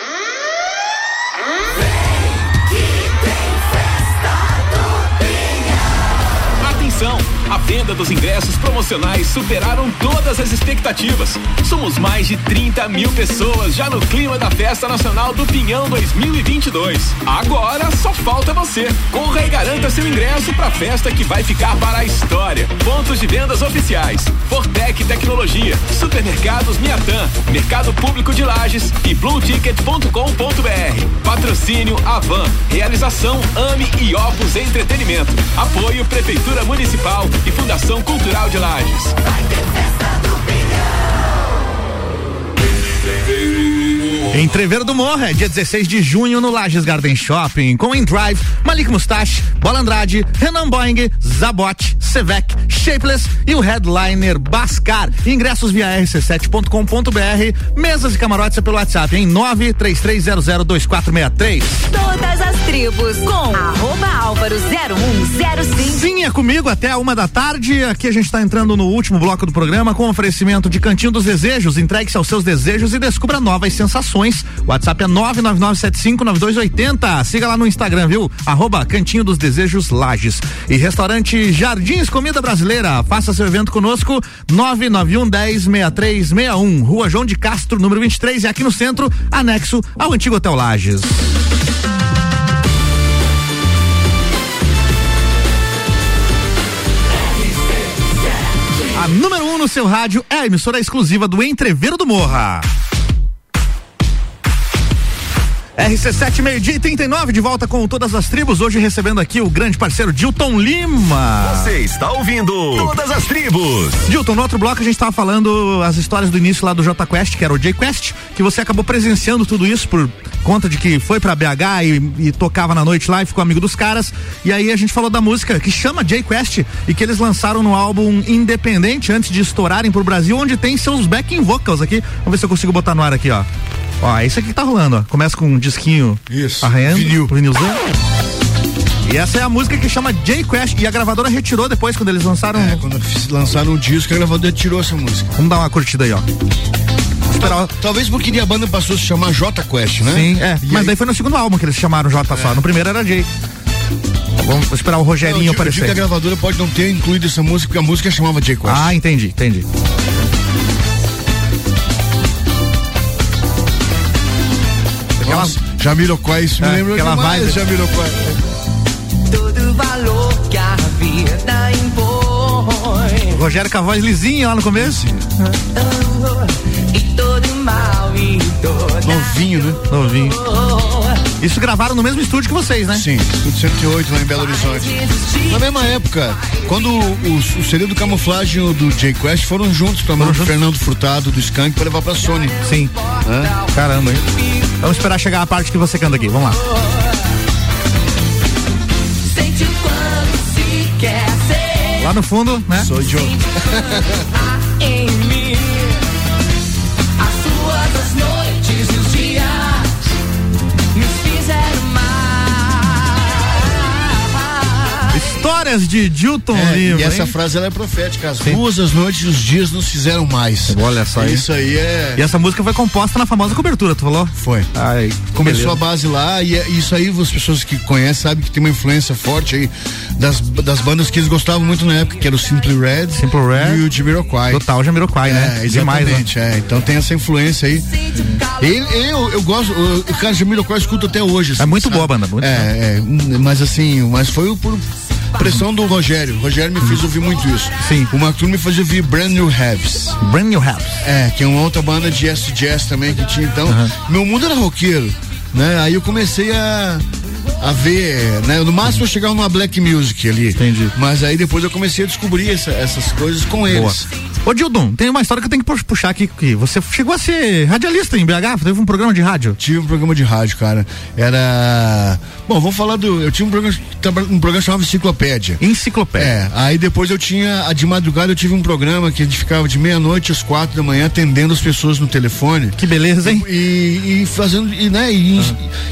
venda dos ingressos promocionais superaram todas as expectativas. Somos mais de 30 mil pessoas já no clima da Festa Nacional do Pinhão 2022. Agora só falta você. Corra e garanta seu ingresso para a festa que vai ficar para a história. Pontos de vendas oficiais: Fortec Tecnologia, Supermercados Miatã, Mercado Público de Lages e BlueTicket.com.br. Patrocínio Avan. Realização Ame e Opus Entretenimento. Apoio Prefeitura Municipal e Fundação Cultural de Lages. Entreveiro do Morro é dia 16 de junho no Lages Garden Shopping, com Endrive, Malik Mustache, Bola Andrade, Renan Boing, Zabot, Sevec, Shapeless e o headliner Bascar. Ingressos via rc7.com.br, mesas e camarotes é pelo WhatsApp em 933002463. Todas as tribos com arroba álvaro 0105. Sim, é comigo até a uma da tarde. Aqui a gente está entrando no último bloco do programa com oferecimento de Cantinho dos Desejos. Entregue-se aos seus desejos e descubra novas sensações. WhatsApp é 999759280. Siga lá no Instagram, viu? Arroba Cantinho dos Desejos Lages. E restaurante Jardins Comida Brasileira. Faça seu evento conosco. 991 10 6361. Rua João de Castro, número 23. E aqui no centro, anexo ao antigo Hotel Lages. A número 1 um no seu rádio é a emissora exclusiva do Entreveiro do Morra. RC7 meio-dia e 39 de volta com todas as tribos. Hoje recebendo aqui o grande parceiro Dilton Lima. Você está ouvindo Todas as Tribos. Dilton, no outro bloco a gente estava falando as histórias do início lá do J Quest, que era o J Quest, que você acabou presenciando tudo isso por conta de que foi pra BH e, e tocava na noite lá e ficou amigo dos caras. E aí a gente falou da música que chama J Quest e que eles lançaram no álbum independente antes de estourarem pro Brasil, onde tem seus backing vocals aqui. Vamos ver se eu consigo botar no ar aqui, ó. Ó, é isso aqui que tá rolando, ó. Começa com um disquinho Isso. arranhando. Vinil. Vinilzão. E essa é a música que chama J Quest e a gravadora retirou depois quando eles lançaram. É, quando lançaram o disco, a gravadora tirou essa música. Vamos dar uma curtida aí, ó. Tal- Talvez porque a banda passou a se chamar J Quest, né? Sim, é. E Mas aí- daí foi no segundo álbum que eles chamaram J só. No primeiro era J. Vamos esperar o Não, eu Rogerinho digo- eu digo aparecer. que a gravadora pode não ter incluído essa música, porque a música chamava J Quest. Ah, entendi, entendi. Jamiroquai, isso me É, lembra aquela demais, vibe. Jamiroquai. Todo valor que a vida impõe Rogério com a voz lisinha lá no começo. E todo mal e toda Novinho, né? Novinho. Isso gravaram no mesmo estúdio que vocês, né? Sim, Estúdio 108 lá em Belo Horizonte. Na mesma época, quando o, o CD do camuflagem e do J Quest foram juntos pra mão do Fernando Furtado do Skank pra levar pra Sony. Sim. Caramba, hein? Vamos esperar chegar a parte que você canta aqui. Vamos lá. Sente o quanto quer ser. Lá no fundo, né? Sou idiota. Histórias de Dilton É, Lima. e essa hein? frase ela é profética. As ruas, as noites e os dias nos fizeram mais. Olha só aí. Isso aí é. E essa música foi composta na famosa cobertura, tu falou? Foi. Ai, Começou beleza. a base lá e é- isso aí as pessoas que conhecem sabem que tem uma influência forte aí das, das bandas que eles gostavam muito na época, que era o Simple Red, Simple Red. e o Jamiroquai. Total Jamiroquai, né? É, Demais, né? exatamente, é. Então tem essa influência aí. Ele, eu, eu gosto, o o cara Jamiroquai eu escuto até hoje. assim, É muito sabe? boa a banda, muito é, é, mas assim, mas foi por pressão do Rogério. O Rogério me fez ouvir muito isso. Sim. O Mark me fazia ouvir Brand New Heaves. Brand New House. É, que é uma outra banda de jazz jazz também que tinha. Então, meu mundo era roqueiro, né? Aí eu comecei a a ver, né? No máximo eu chegava numa black music ali. Entendi. Mas aí depois eu comecei a descobrir essa- essas coisas com Boa. eles. Ô Dildon, tem uma história que eu tenho que pu- puxar aqui. Que você chegou a ser radialista em BH? Teve um programa de rádio? Tive um programa de rádio, cara. Era. Bom, vamos falar do. Eu tinha um programa, um programa chamado Enciclopédia. Enciclopédia. É, aí depois eu tinha, a de madrugada eu tive um programa que a gente ficava de meia-noite às quatro da manhã atendendo as pessoas no telefone. Que beleza, hein? E, e fazendo, e, né, e,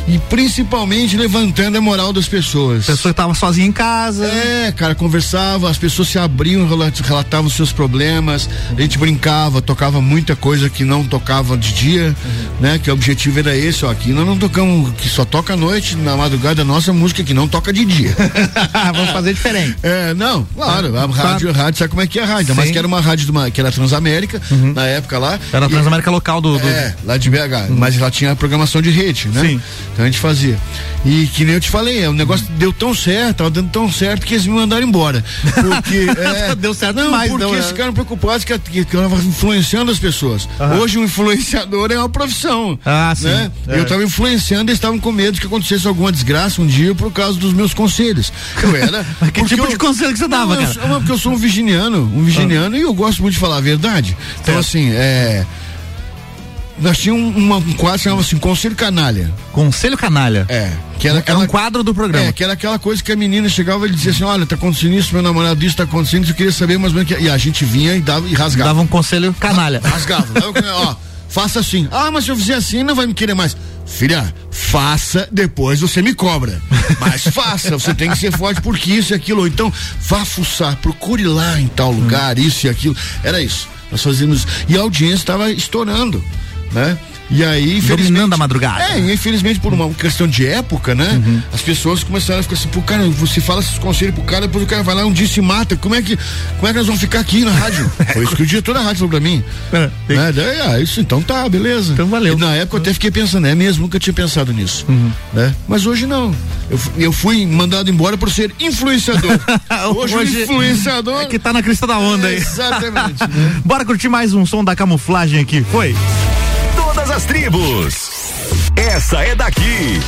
e principalmente levantando a moral das pessoas. A pessoa estava sozinha em casa. É, cara, conversava, as pessoas se abriam, rela- relatavam os seus problemas, a gente brincava, tocava muita coisa que não tocava de dia, né? Que o objetivo era esse, ó, aqui nós não tocamos, que só toca à noite, na madrugada, a nossa música que não toca de dia. Vamos fazer diferente. É, não, claro, a rádio, a rádio, sabe como é que é a rádio, mas que era uma rádio de uma, que era Transamérica, na época lá. Era a Transamérica local do. do- é, lá de BH. Mas lá tinha a programação de rede, né? Sim. Então a gente fazia. E que nem eu te falei, é, o negócio deu tão certo, tava dando tão certo que eles me mandaram embora. Porque. é, Deu certo não, demais, porque né? eles ficaram preocupados que, que, que eu tava influenciando as pessoas. Aham. Hoje um influenciador é uma profissão. Ah, sim. Né? É. Eu tava influenciando, eles estavam com medo que acontecesse alguma desgraça um dia por causa dos meus conselhos. Eu era. Mas que tipo eu- de conselho que você dava, não, eu cara? sou- porque eu sou um virginiano, um virginiano e eu gosto muito de falar a verdade. Então, assim, é. Nós tínhamos uma, um quadro que chamava assim, Conselho Canalha. Conselho Canalha. É. Que era, Era aquela, um quadro do programa. É, que era aquela coisa que a menina chegava e dizia assim: olha, tá acontecendo isso, meu namorado isso tá acontecendo, eu queria saber mais ou menos. que-" E a gente vinha e dava e rasgava. Dava um conselho canalha. Rasgava. Dava, ó, faça assim. Ah, mas se eu fizer assim, não vai me querer mais. Filha, faça, depois você me cobra. Mas faça, você tem que ser forte porque isso e aquilo. Ou então, vá fuçar, procure lá em tal lugar, isso e aquilo. Era isso. Nós fazíamos. E a audiência estava estourando, né? E aí, infelizmente. Dominando a madrugada. É, e infelizmente por uma questão de época, né? As pessoas começaram a ficar assim, pô, cara, você fala esses conselhos pro cara, depois o cara vai lá um dia se mata. Como é que, como é que nós vamos ficar aqui na rádio? Foi isso que o diretor da rádio falou pra mim. É, Né? Daí, ah, isso então tá, beleza. Então valeu. E na época eu até fiquei pensando, é mesmo, nunca tinha pensado nisso. Né? Mas hoje não. Eu, eu fui mandado embora por ser influenciador. hoje, o influenciador. É que tá na crista da onda aí. Exatamente. né? Bora curtir mais um som da camuflagem aqui. Foi. Todas as tribos. Essa é daqui.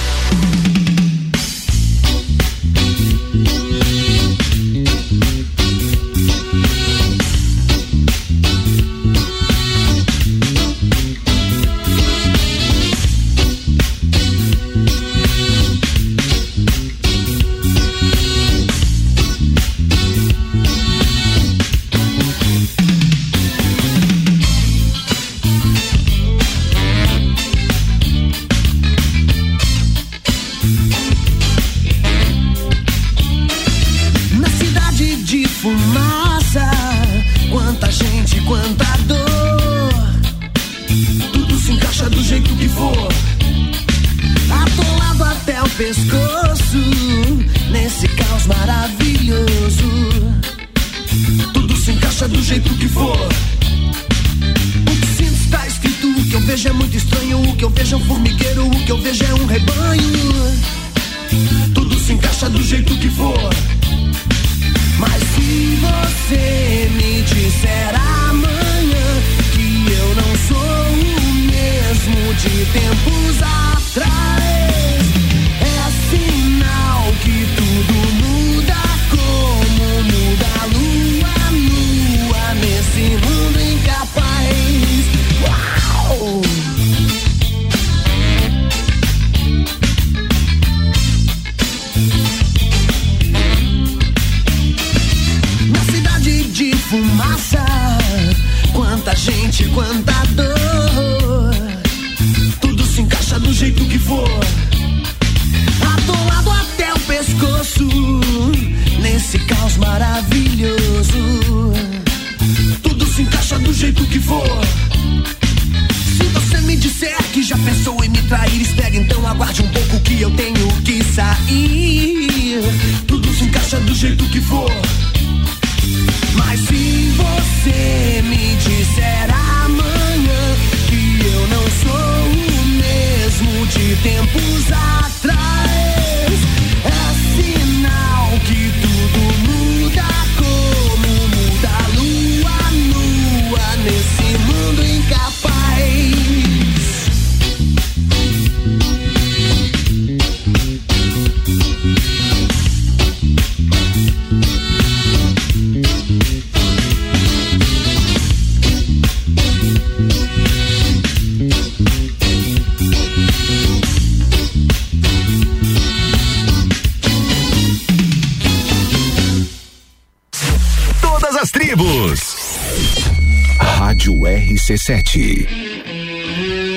RC7.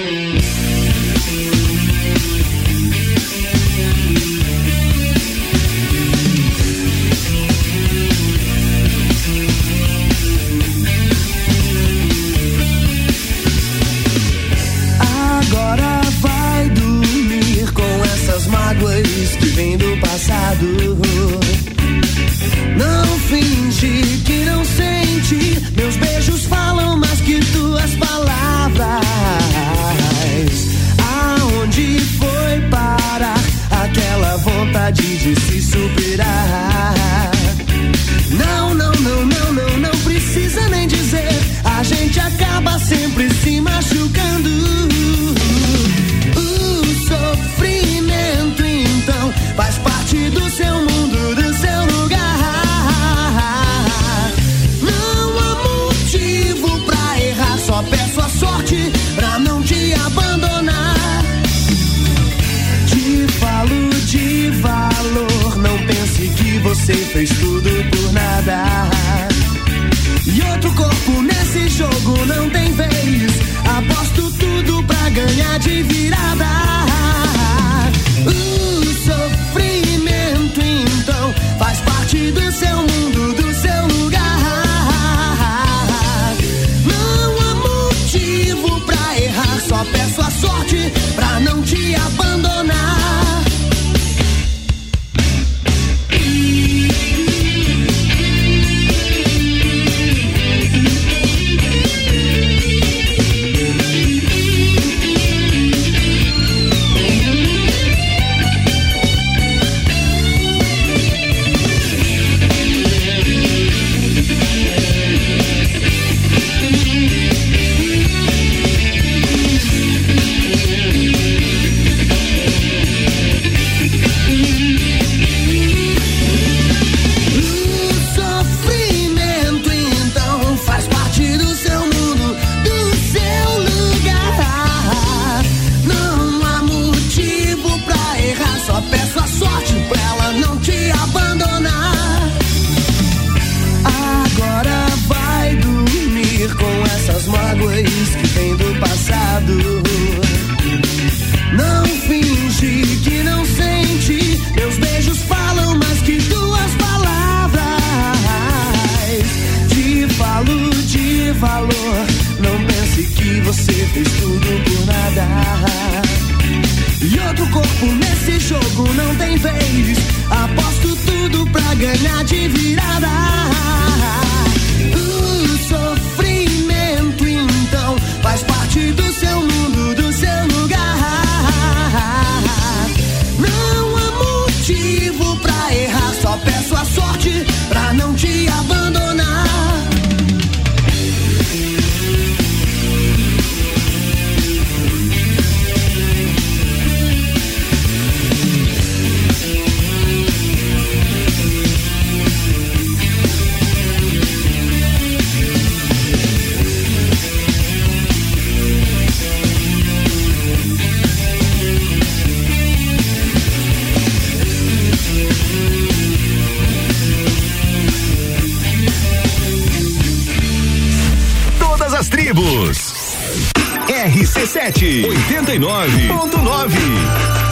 RC7 89.9. Eu não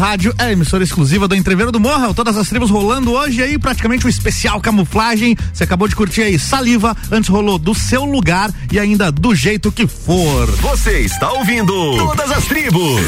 rádio é a emissora exclusiva do Entreveiro do Morra. Todas as tribos rolando hoje aí, praticamente o especial camuflagem. Você acabou de curtir aí Saliva, antes rolou do seu lugar e ainda do jeito que for. Você está ouvindo Todas as Tribos.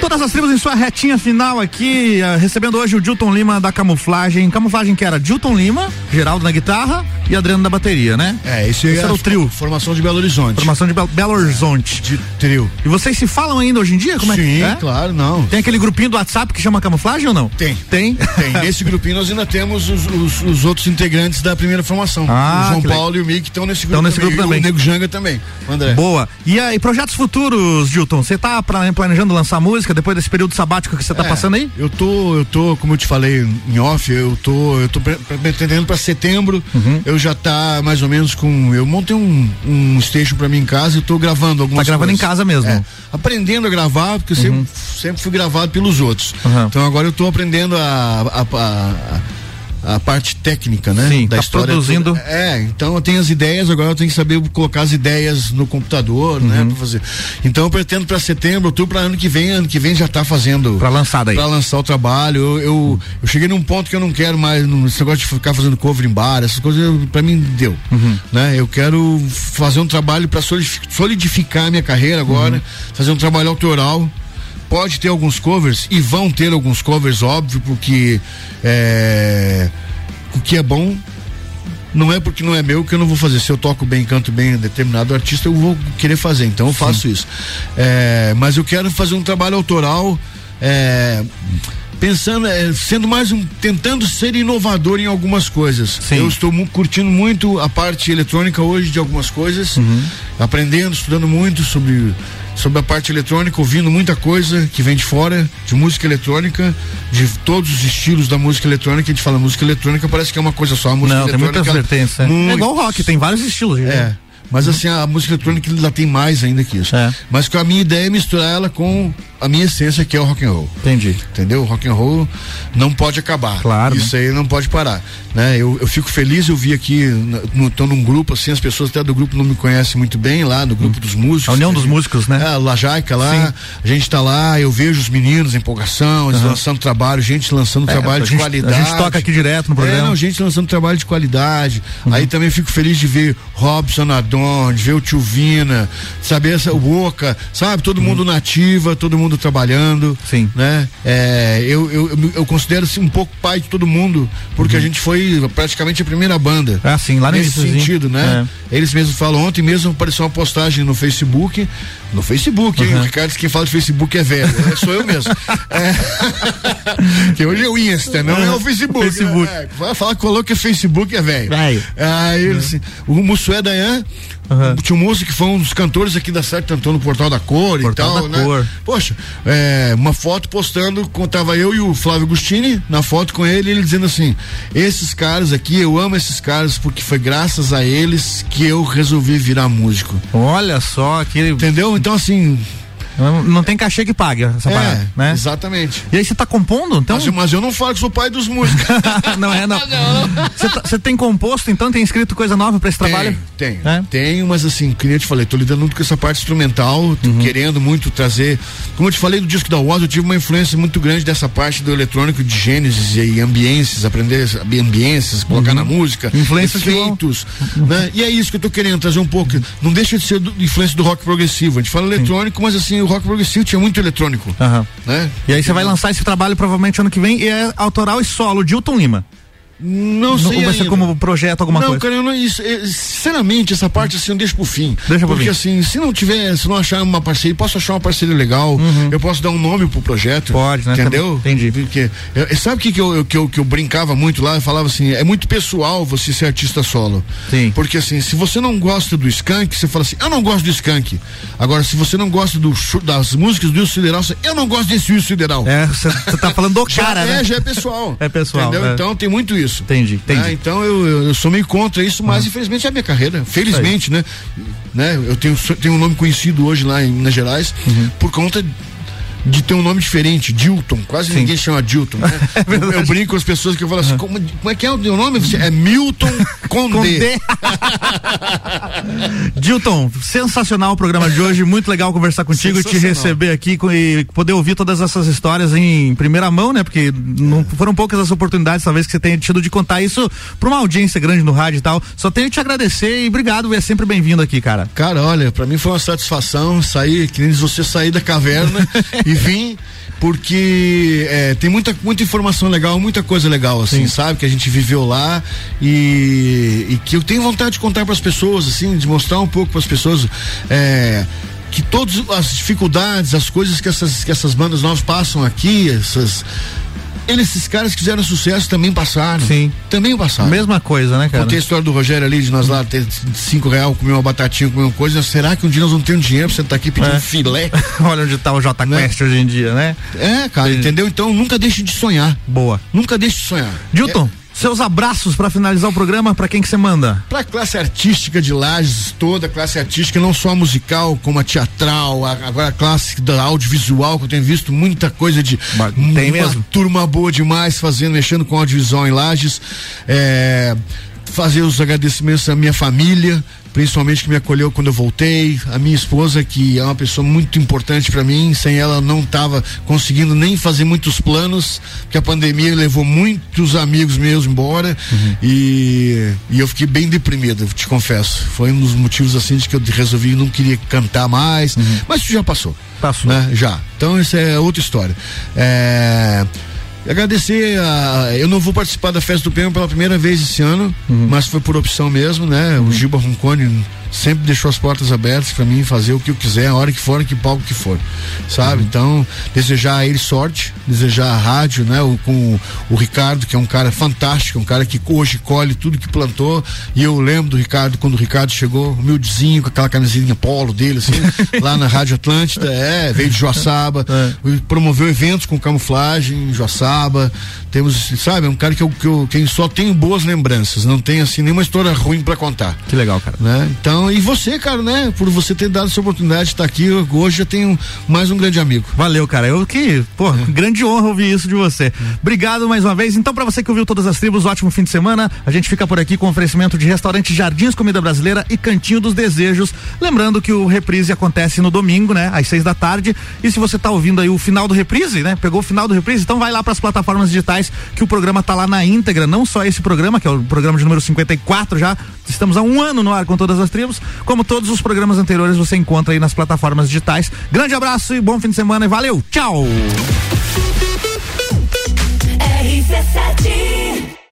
Todas as tribos em sua retinha final aqui, eh, recebendo hoje o Dilton Lima da camuflagem. Camuflagem que era Dilton Lima, Geraldo na guitarra e Adriano da bateria, né? É, esse, Esse é era a o trio. Formação de Belo Horizonte. Formação de Belo, Belo Horizonte. De trio. E vocês se falam ainda hoje em dia? Como é Sim, é? claro, não. Tem aquele grupinho do WhatsApp que chama camuflagem ou não? Tem. Tem? Tem. Nesse grupinho nós ainda temos os, os- os outros integrantes da primeira formação. Ah, o João Paulo e o Mick estão nesse grupo Estão nesse também. grupo E também. O Nego Janga também. André. Boa. E aí, projetos futuros, Dilton? Você tá planejando lançar música depois desse período sabático que você tá É, passando aí? Eu tô, eu tô, como eu te falei em off, eu tô, eu tô pre- pre- pretendendo para setembro. Uhum. Eu já tá mais ou menos com, eu montei um, um station para mim em casa e tô gravando algumas Tá gravando coisas. em casa mesmo? É, aprendendo a gravar, porque eu sempre, sempre fui gravado pelos outros. Então agora eu tô aprendendo a, a, a- a parte técnica, né? Sim, da tá história produzindo. toda. É, então eu tenho as ideias, agora eu tenho que saber colocar as ideias no computador, né? Uhum. Pra fazer. Então eu pretendo para setembro, outubro, para ano que vem, ano que vem já tá fazendo. Pra lançar daí. Pra lançar o trabalho. Eu, eu, eu cheguei num ponto que eu não quero mais, não- esse negócio de ficar fazendo cover em bar, essas coisas, pra mim deu. Uhum. Né? Eu quero fazer um trabalho para solidificar a minha carreira agora, Uhum. fazer um trabalho autoral. Pode ter alguns covers e vão ter alguns covers, óbvio, porque é, o que é bom não é porque não é meu que eu não vou fazer. Se eu toco bem, canto bem determinado artista, eu vou querer fazer. Então eu faço isso. É, mas eu quero fazer um trabalho autoral é, pensando, é, sendo mais um, tentando ser inovador em algumas coisas. Sim. Eu estou mu- curtindo muito a parte eletrônica hoje de algumas coisas, Uhum. aprendendo, estudando muito sobre sobre a parte eletrônica, ouvindo muita coisa que vem de fora, de música eletrônica, de todos os estilos da música eletrônica. A gente fala música eletrônica, parece que é uma coisa só. A música Não, tem muitas vertentes. É. muito- É igual o rock, tem vários estilos. é. né? Mas assim, a música eletrônica ainda tem mais ainda que isso. É. Mas com a minha ideia é misturar ela com a minha essência, que é o rock and roll. Entendi. Entendeu? O rock and roll não pode acabar. Claro, Isso aí não pode parar. Né? Eu, eu fico feliz, eu vi aqui, no, tô num grupo, assim, as pessoas até do grupo não me conhecem muito bem lá, do grupo dos músicos. A União dos Músicos, né? É, Lajaica lá, a gente tá lá, eu vejo os meninos em empolgação, eles Aham. lançando trabalho, gente lançando É, trabalho de gente- qualidade. a gente toca aqui direto no programa. É, não, gente lançando trabalho de qualidade. Uhum. Aí também fico feliz de ver Robson Adon, de ver o Tio Vina, saber essa, o Boca, sabe? Todo mundo nativa, todo mundo trabalhando. Uhum. Sim. Né? É, eu, eu, eu, eu considero assim, um pouco pai de todo mundo, porque a gente foi praticamente a primeira banda. Ah, sim, lá Nesse sentido, né? Eles mesmos falam, ontem mesmo apareceu uma postagem no Facebook, no Facebook, hein? Uhum. O Ricardo disse que quem fala de Facebook é velho, é, sou eu mesmo. É. que hoje é o Insta, não é o Facebook. Facebook. É, vai falar que falou que Facebook é velho. Aí ele assim, o Mussué Dayan, o tio que foi um dos cantores aqui da Sete Antônio no Portal da Cor Portal e tal, da né? Cor. Poxa, é, uma foto postando, com, tava eu e o Flávio Agostini na foto com ele, ele dizendo assim: esses caras aqui, eu amo esses caras porque foi graças a eles que eu resolvi virar músico. Olha só, que. Entendeu? Então, assim. Não, não tem cachê que pague essa É, parada, né? Exatamente. E aí você tá compondo? Então... Mas, eu- mas eu não falo que sou pai dos músicos. não é, não. Você tá- tem composto, então? Tem escrito coisa nova pra esse trabalho? Tenho, É? tenho, mas assim, que nem eu te falei, tô lidando muito com essa parte instrumental, Uhum. querendo muito trazer. Como eu te falei do disco da Woz, eu tive uma influência muito grande dessa parte do eletrônico de gênesis e ambiências, aprender ambiências, colocar na música, Uhum. Influências vão- efeitos, né? E é isso que eu tô querendo trazer um pouco. Não deixa de ser do, influência do rock progressivo. A gente fala eletrônico, mas assim, o rock progressivo tinha muito eletrônico, Aham. né? E aí você vai lançar esse trabalho provavelmente ano que vem e é autoral e solo, Dilton Lima. Não sei Ou vai ser ainda. como projeto alguma não, coisa? cara, eu não, isso, é, sinceramente, essa parte assim eu deixo pro fim. Deixa pro Porque fim. assim, se não tiver, se não achar uma parceria, posso achar uma parceria legal, eu posso dar um nome pro projeto. Uhum. Pode, né? Entendeu? Entendi. Porque, eu- sabe o que, que, eu, que, eu, que eu brincava muito lá? Eu falava assim, é muito pessoal você ser artista solo. Sim. Porque assim, se você não gosta do Skank, você fala assim, eu não gosto do Skank. Agora, se você não gosta do, das músicas do Wilson Sideral, você, eu não gosto desse Wilson Sideral. É, você tá falando do Já cara, é, né? já é pessoal. É pessoal, Entendeu? é. Então tem muito isso. Entendi, entendi. né? Então eu, eu, eu sou meio contra isso, mas infelizmente é a minha carreira. Felizmente, né? né? Eu tenho, tenho um nome conhecido hoje lá em Minas Gerais Uhum. por conta de ter um nome diferente, Dilton. Quase ninguém chama Dilton, né? eu, eu brinco com as pessoas que eu falo assim, como, como é que é o teu nome? Você é Milton Condé. Condé. Dilton, sensacional o programa de hoje, muito legal conversar contigo e te receber aqui e poder ouvir todas essas histórias em primeira mão, né? Porque não foram poucas as oportunidades, talvez, que você tenha tido de contar isso pra uma audiência grande no rádio e tal. Só tenho que te agradecer e obrigado, é sempre bem-vindo aqui, cara. Cara, olha, pra mim foi uma satisfação sair, que nem você sair da caverna e vim, porque é, tem muita, muita informação legal, muita coisa legal, assim, sabe? Que a gente viveu lá e, e que eu tenho vontade de contar pras pessoas, assim, de mostrar um pouco pras pessoas. É, que todas as dificuldades, as coisas que essas, que essas bandas novas passam aqui, essas. Eles, esses caras que fizeram sucesso também passaram. Sim. Também passaram. Mesma coisa, né, cara? Contei a história do Rogério ali, de nós lá ter cinco real, comer uma batatinha, comer uma coisa. Será que um dia nós vamos ter um dinheiro pra estar aqui pedindo É. filé? Olha onde tá o J Quest hoje em dia, né? É, cara, entendeu? Então nunca deixe de sonhar. Boa. Nunca deixe de sonhar. Dilton, seus abraços pra finalizar o programa, pra quem que você manda? Pra classe artística de Lages, toda a classe artística, não só a musical, como a teatral, a- agora a classe da audiovisual, que eu tenho visto muita coisa de. tem uma mesmo? turma boa demais fazendo, mexendo com audiovisual em Lages. É, fazer os agradecimentos à minha família, principalmente que me acolheu quando eu voltei, a minha esposa que é uma pessoa muito importante para mim, sem ela não tava conseguindo nem fazer muitos planos, porque a pandemia levou muitos amigos meus embora e, e eu fiquei bem deprimido, te confesso. Foi um dos motivos assim de que eu resolvi não queria cantar mais, mas isso já passou. Passou. Né? Já. Então isso é outra história. É, Agradecer a. Eu não vou participar da festa do prêmio pela primeira vez esse ano, mas foi por opção mesmo, né? O Giba Roncone sempre deixou as portas abertas para mim fazer o que eu quiser, a hora que for, que palco que for, sabe? Uhum. Então, desejar a ele sorte, desejar a rádio, né? O, com o Ricardo, que é um cara fantástico, um cara que hoje colhe tudo que plantou. E eu lembro do Ricardo, quando o Ricardo chegou, humildezinho, com aquela camisinha polo dele, assim, lá na Rádio Atlântida, é, veio de Joaçaba, é. promoveu eventos com camuflagem em Joaçaba. Temos, sabe, é um cara que eu, que eu quem só tenho boas lembranças, não tem assim nenhuma história ruim para contar. Que legal, cara. Né? Então, e você, cara, né? Por você ter dado essa oportunidade de estar aqui, hoje eu tenho mais um grande amigo. Valeu, cara. Eu que, pô, é. grande honra ouvir isso de você. É. Obrigado mais uma vez. Então, para você que ouviu todas as tribos, ótimo fim de semana. A gente fica por aqui com oferecimento de restaurante Jardins Comida Brasileira e Cantinho dos Desejos. Lembrando que o reprise acontece no domingo, né? Às seis da tarde. E se você tá ouvindo aí o final do reprise, né? Pegou o final do reprise, então vai lá para as plataformas digitais que o programa tá lá na íntegra, não só esse programa, que é o programa de número 54 já. Estamos há um ano no ar com todas as tribos, como todos os programas anteriores você encontra aí nas plataformas digitais. Grande abraço e bom fim de semana e valeu! Tchau! RC7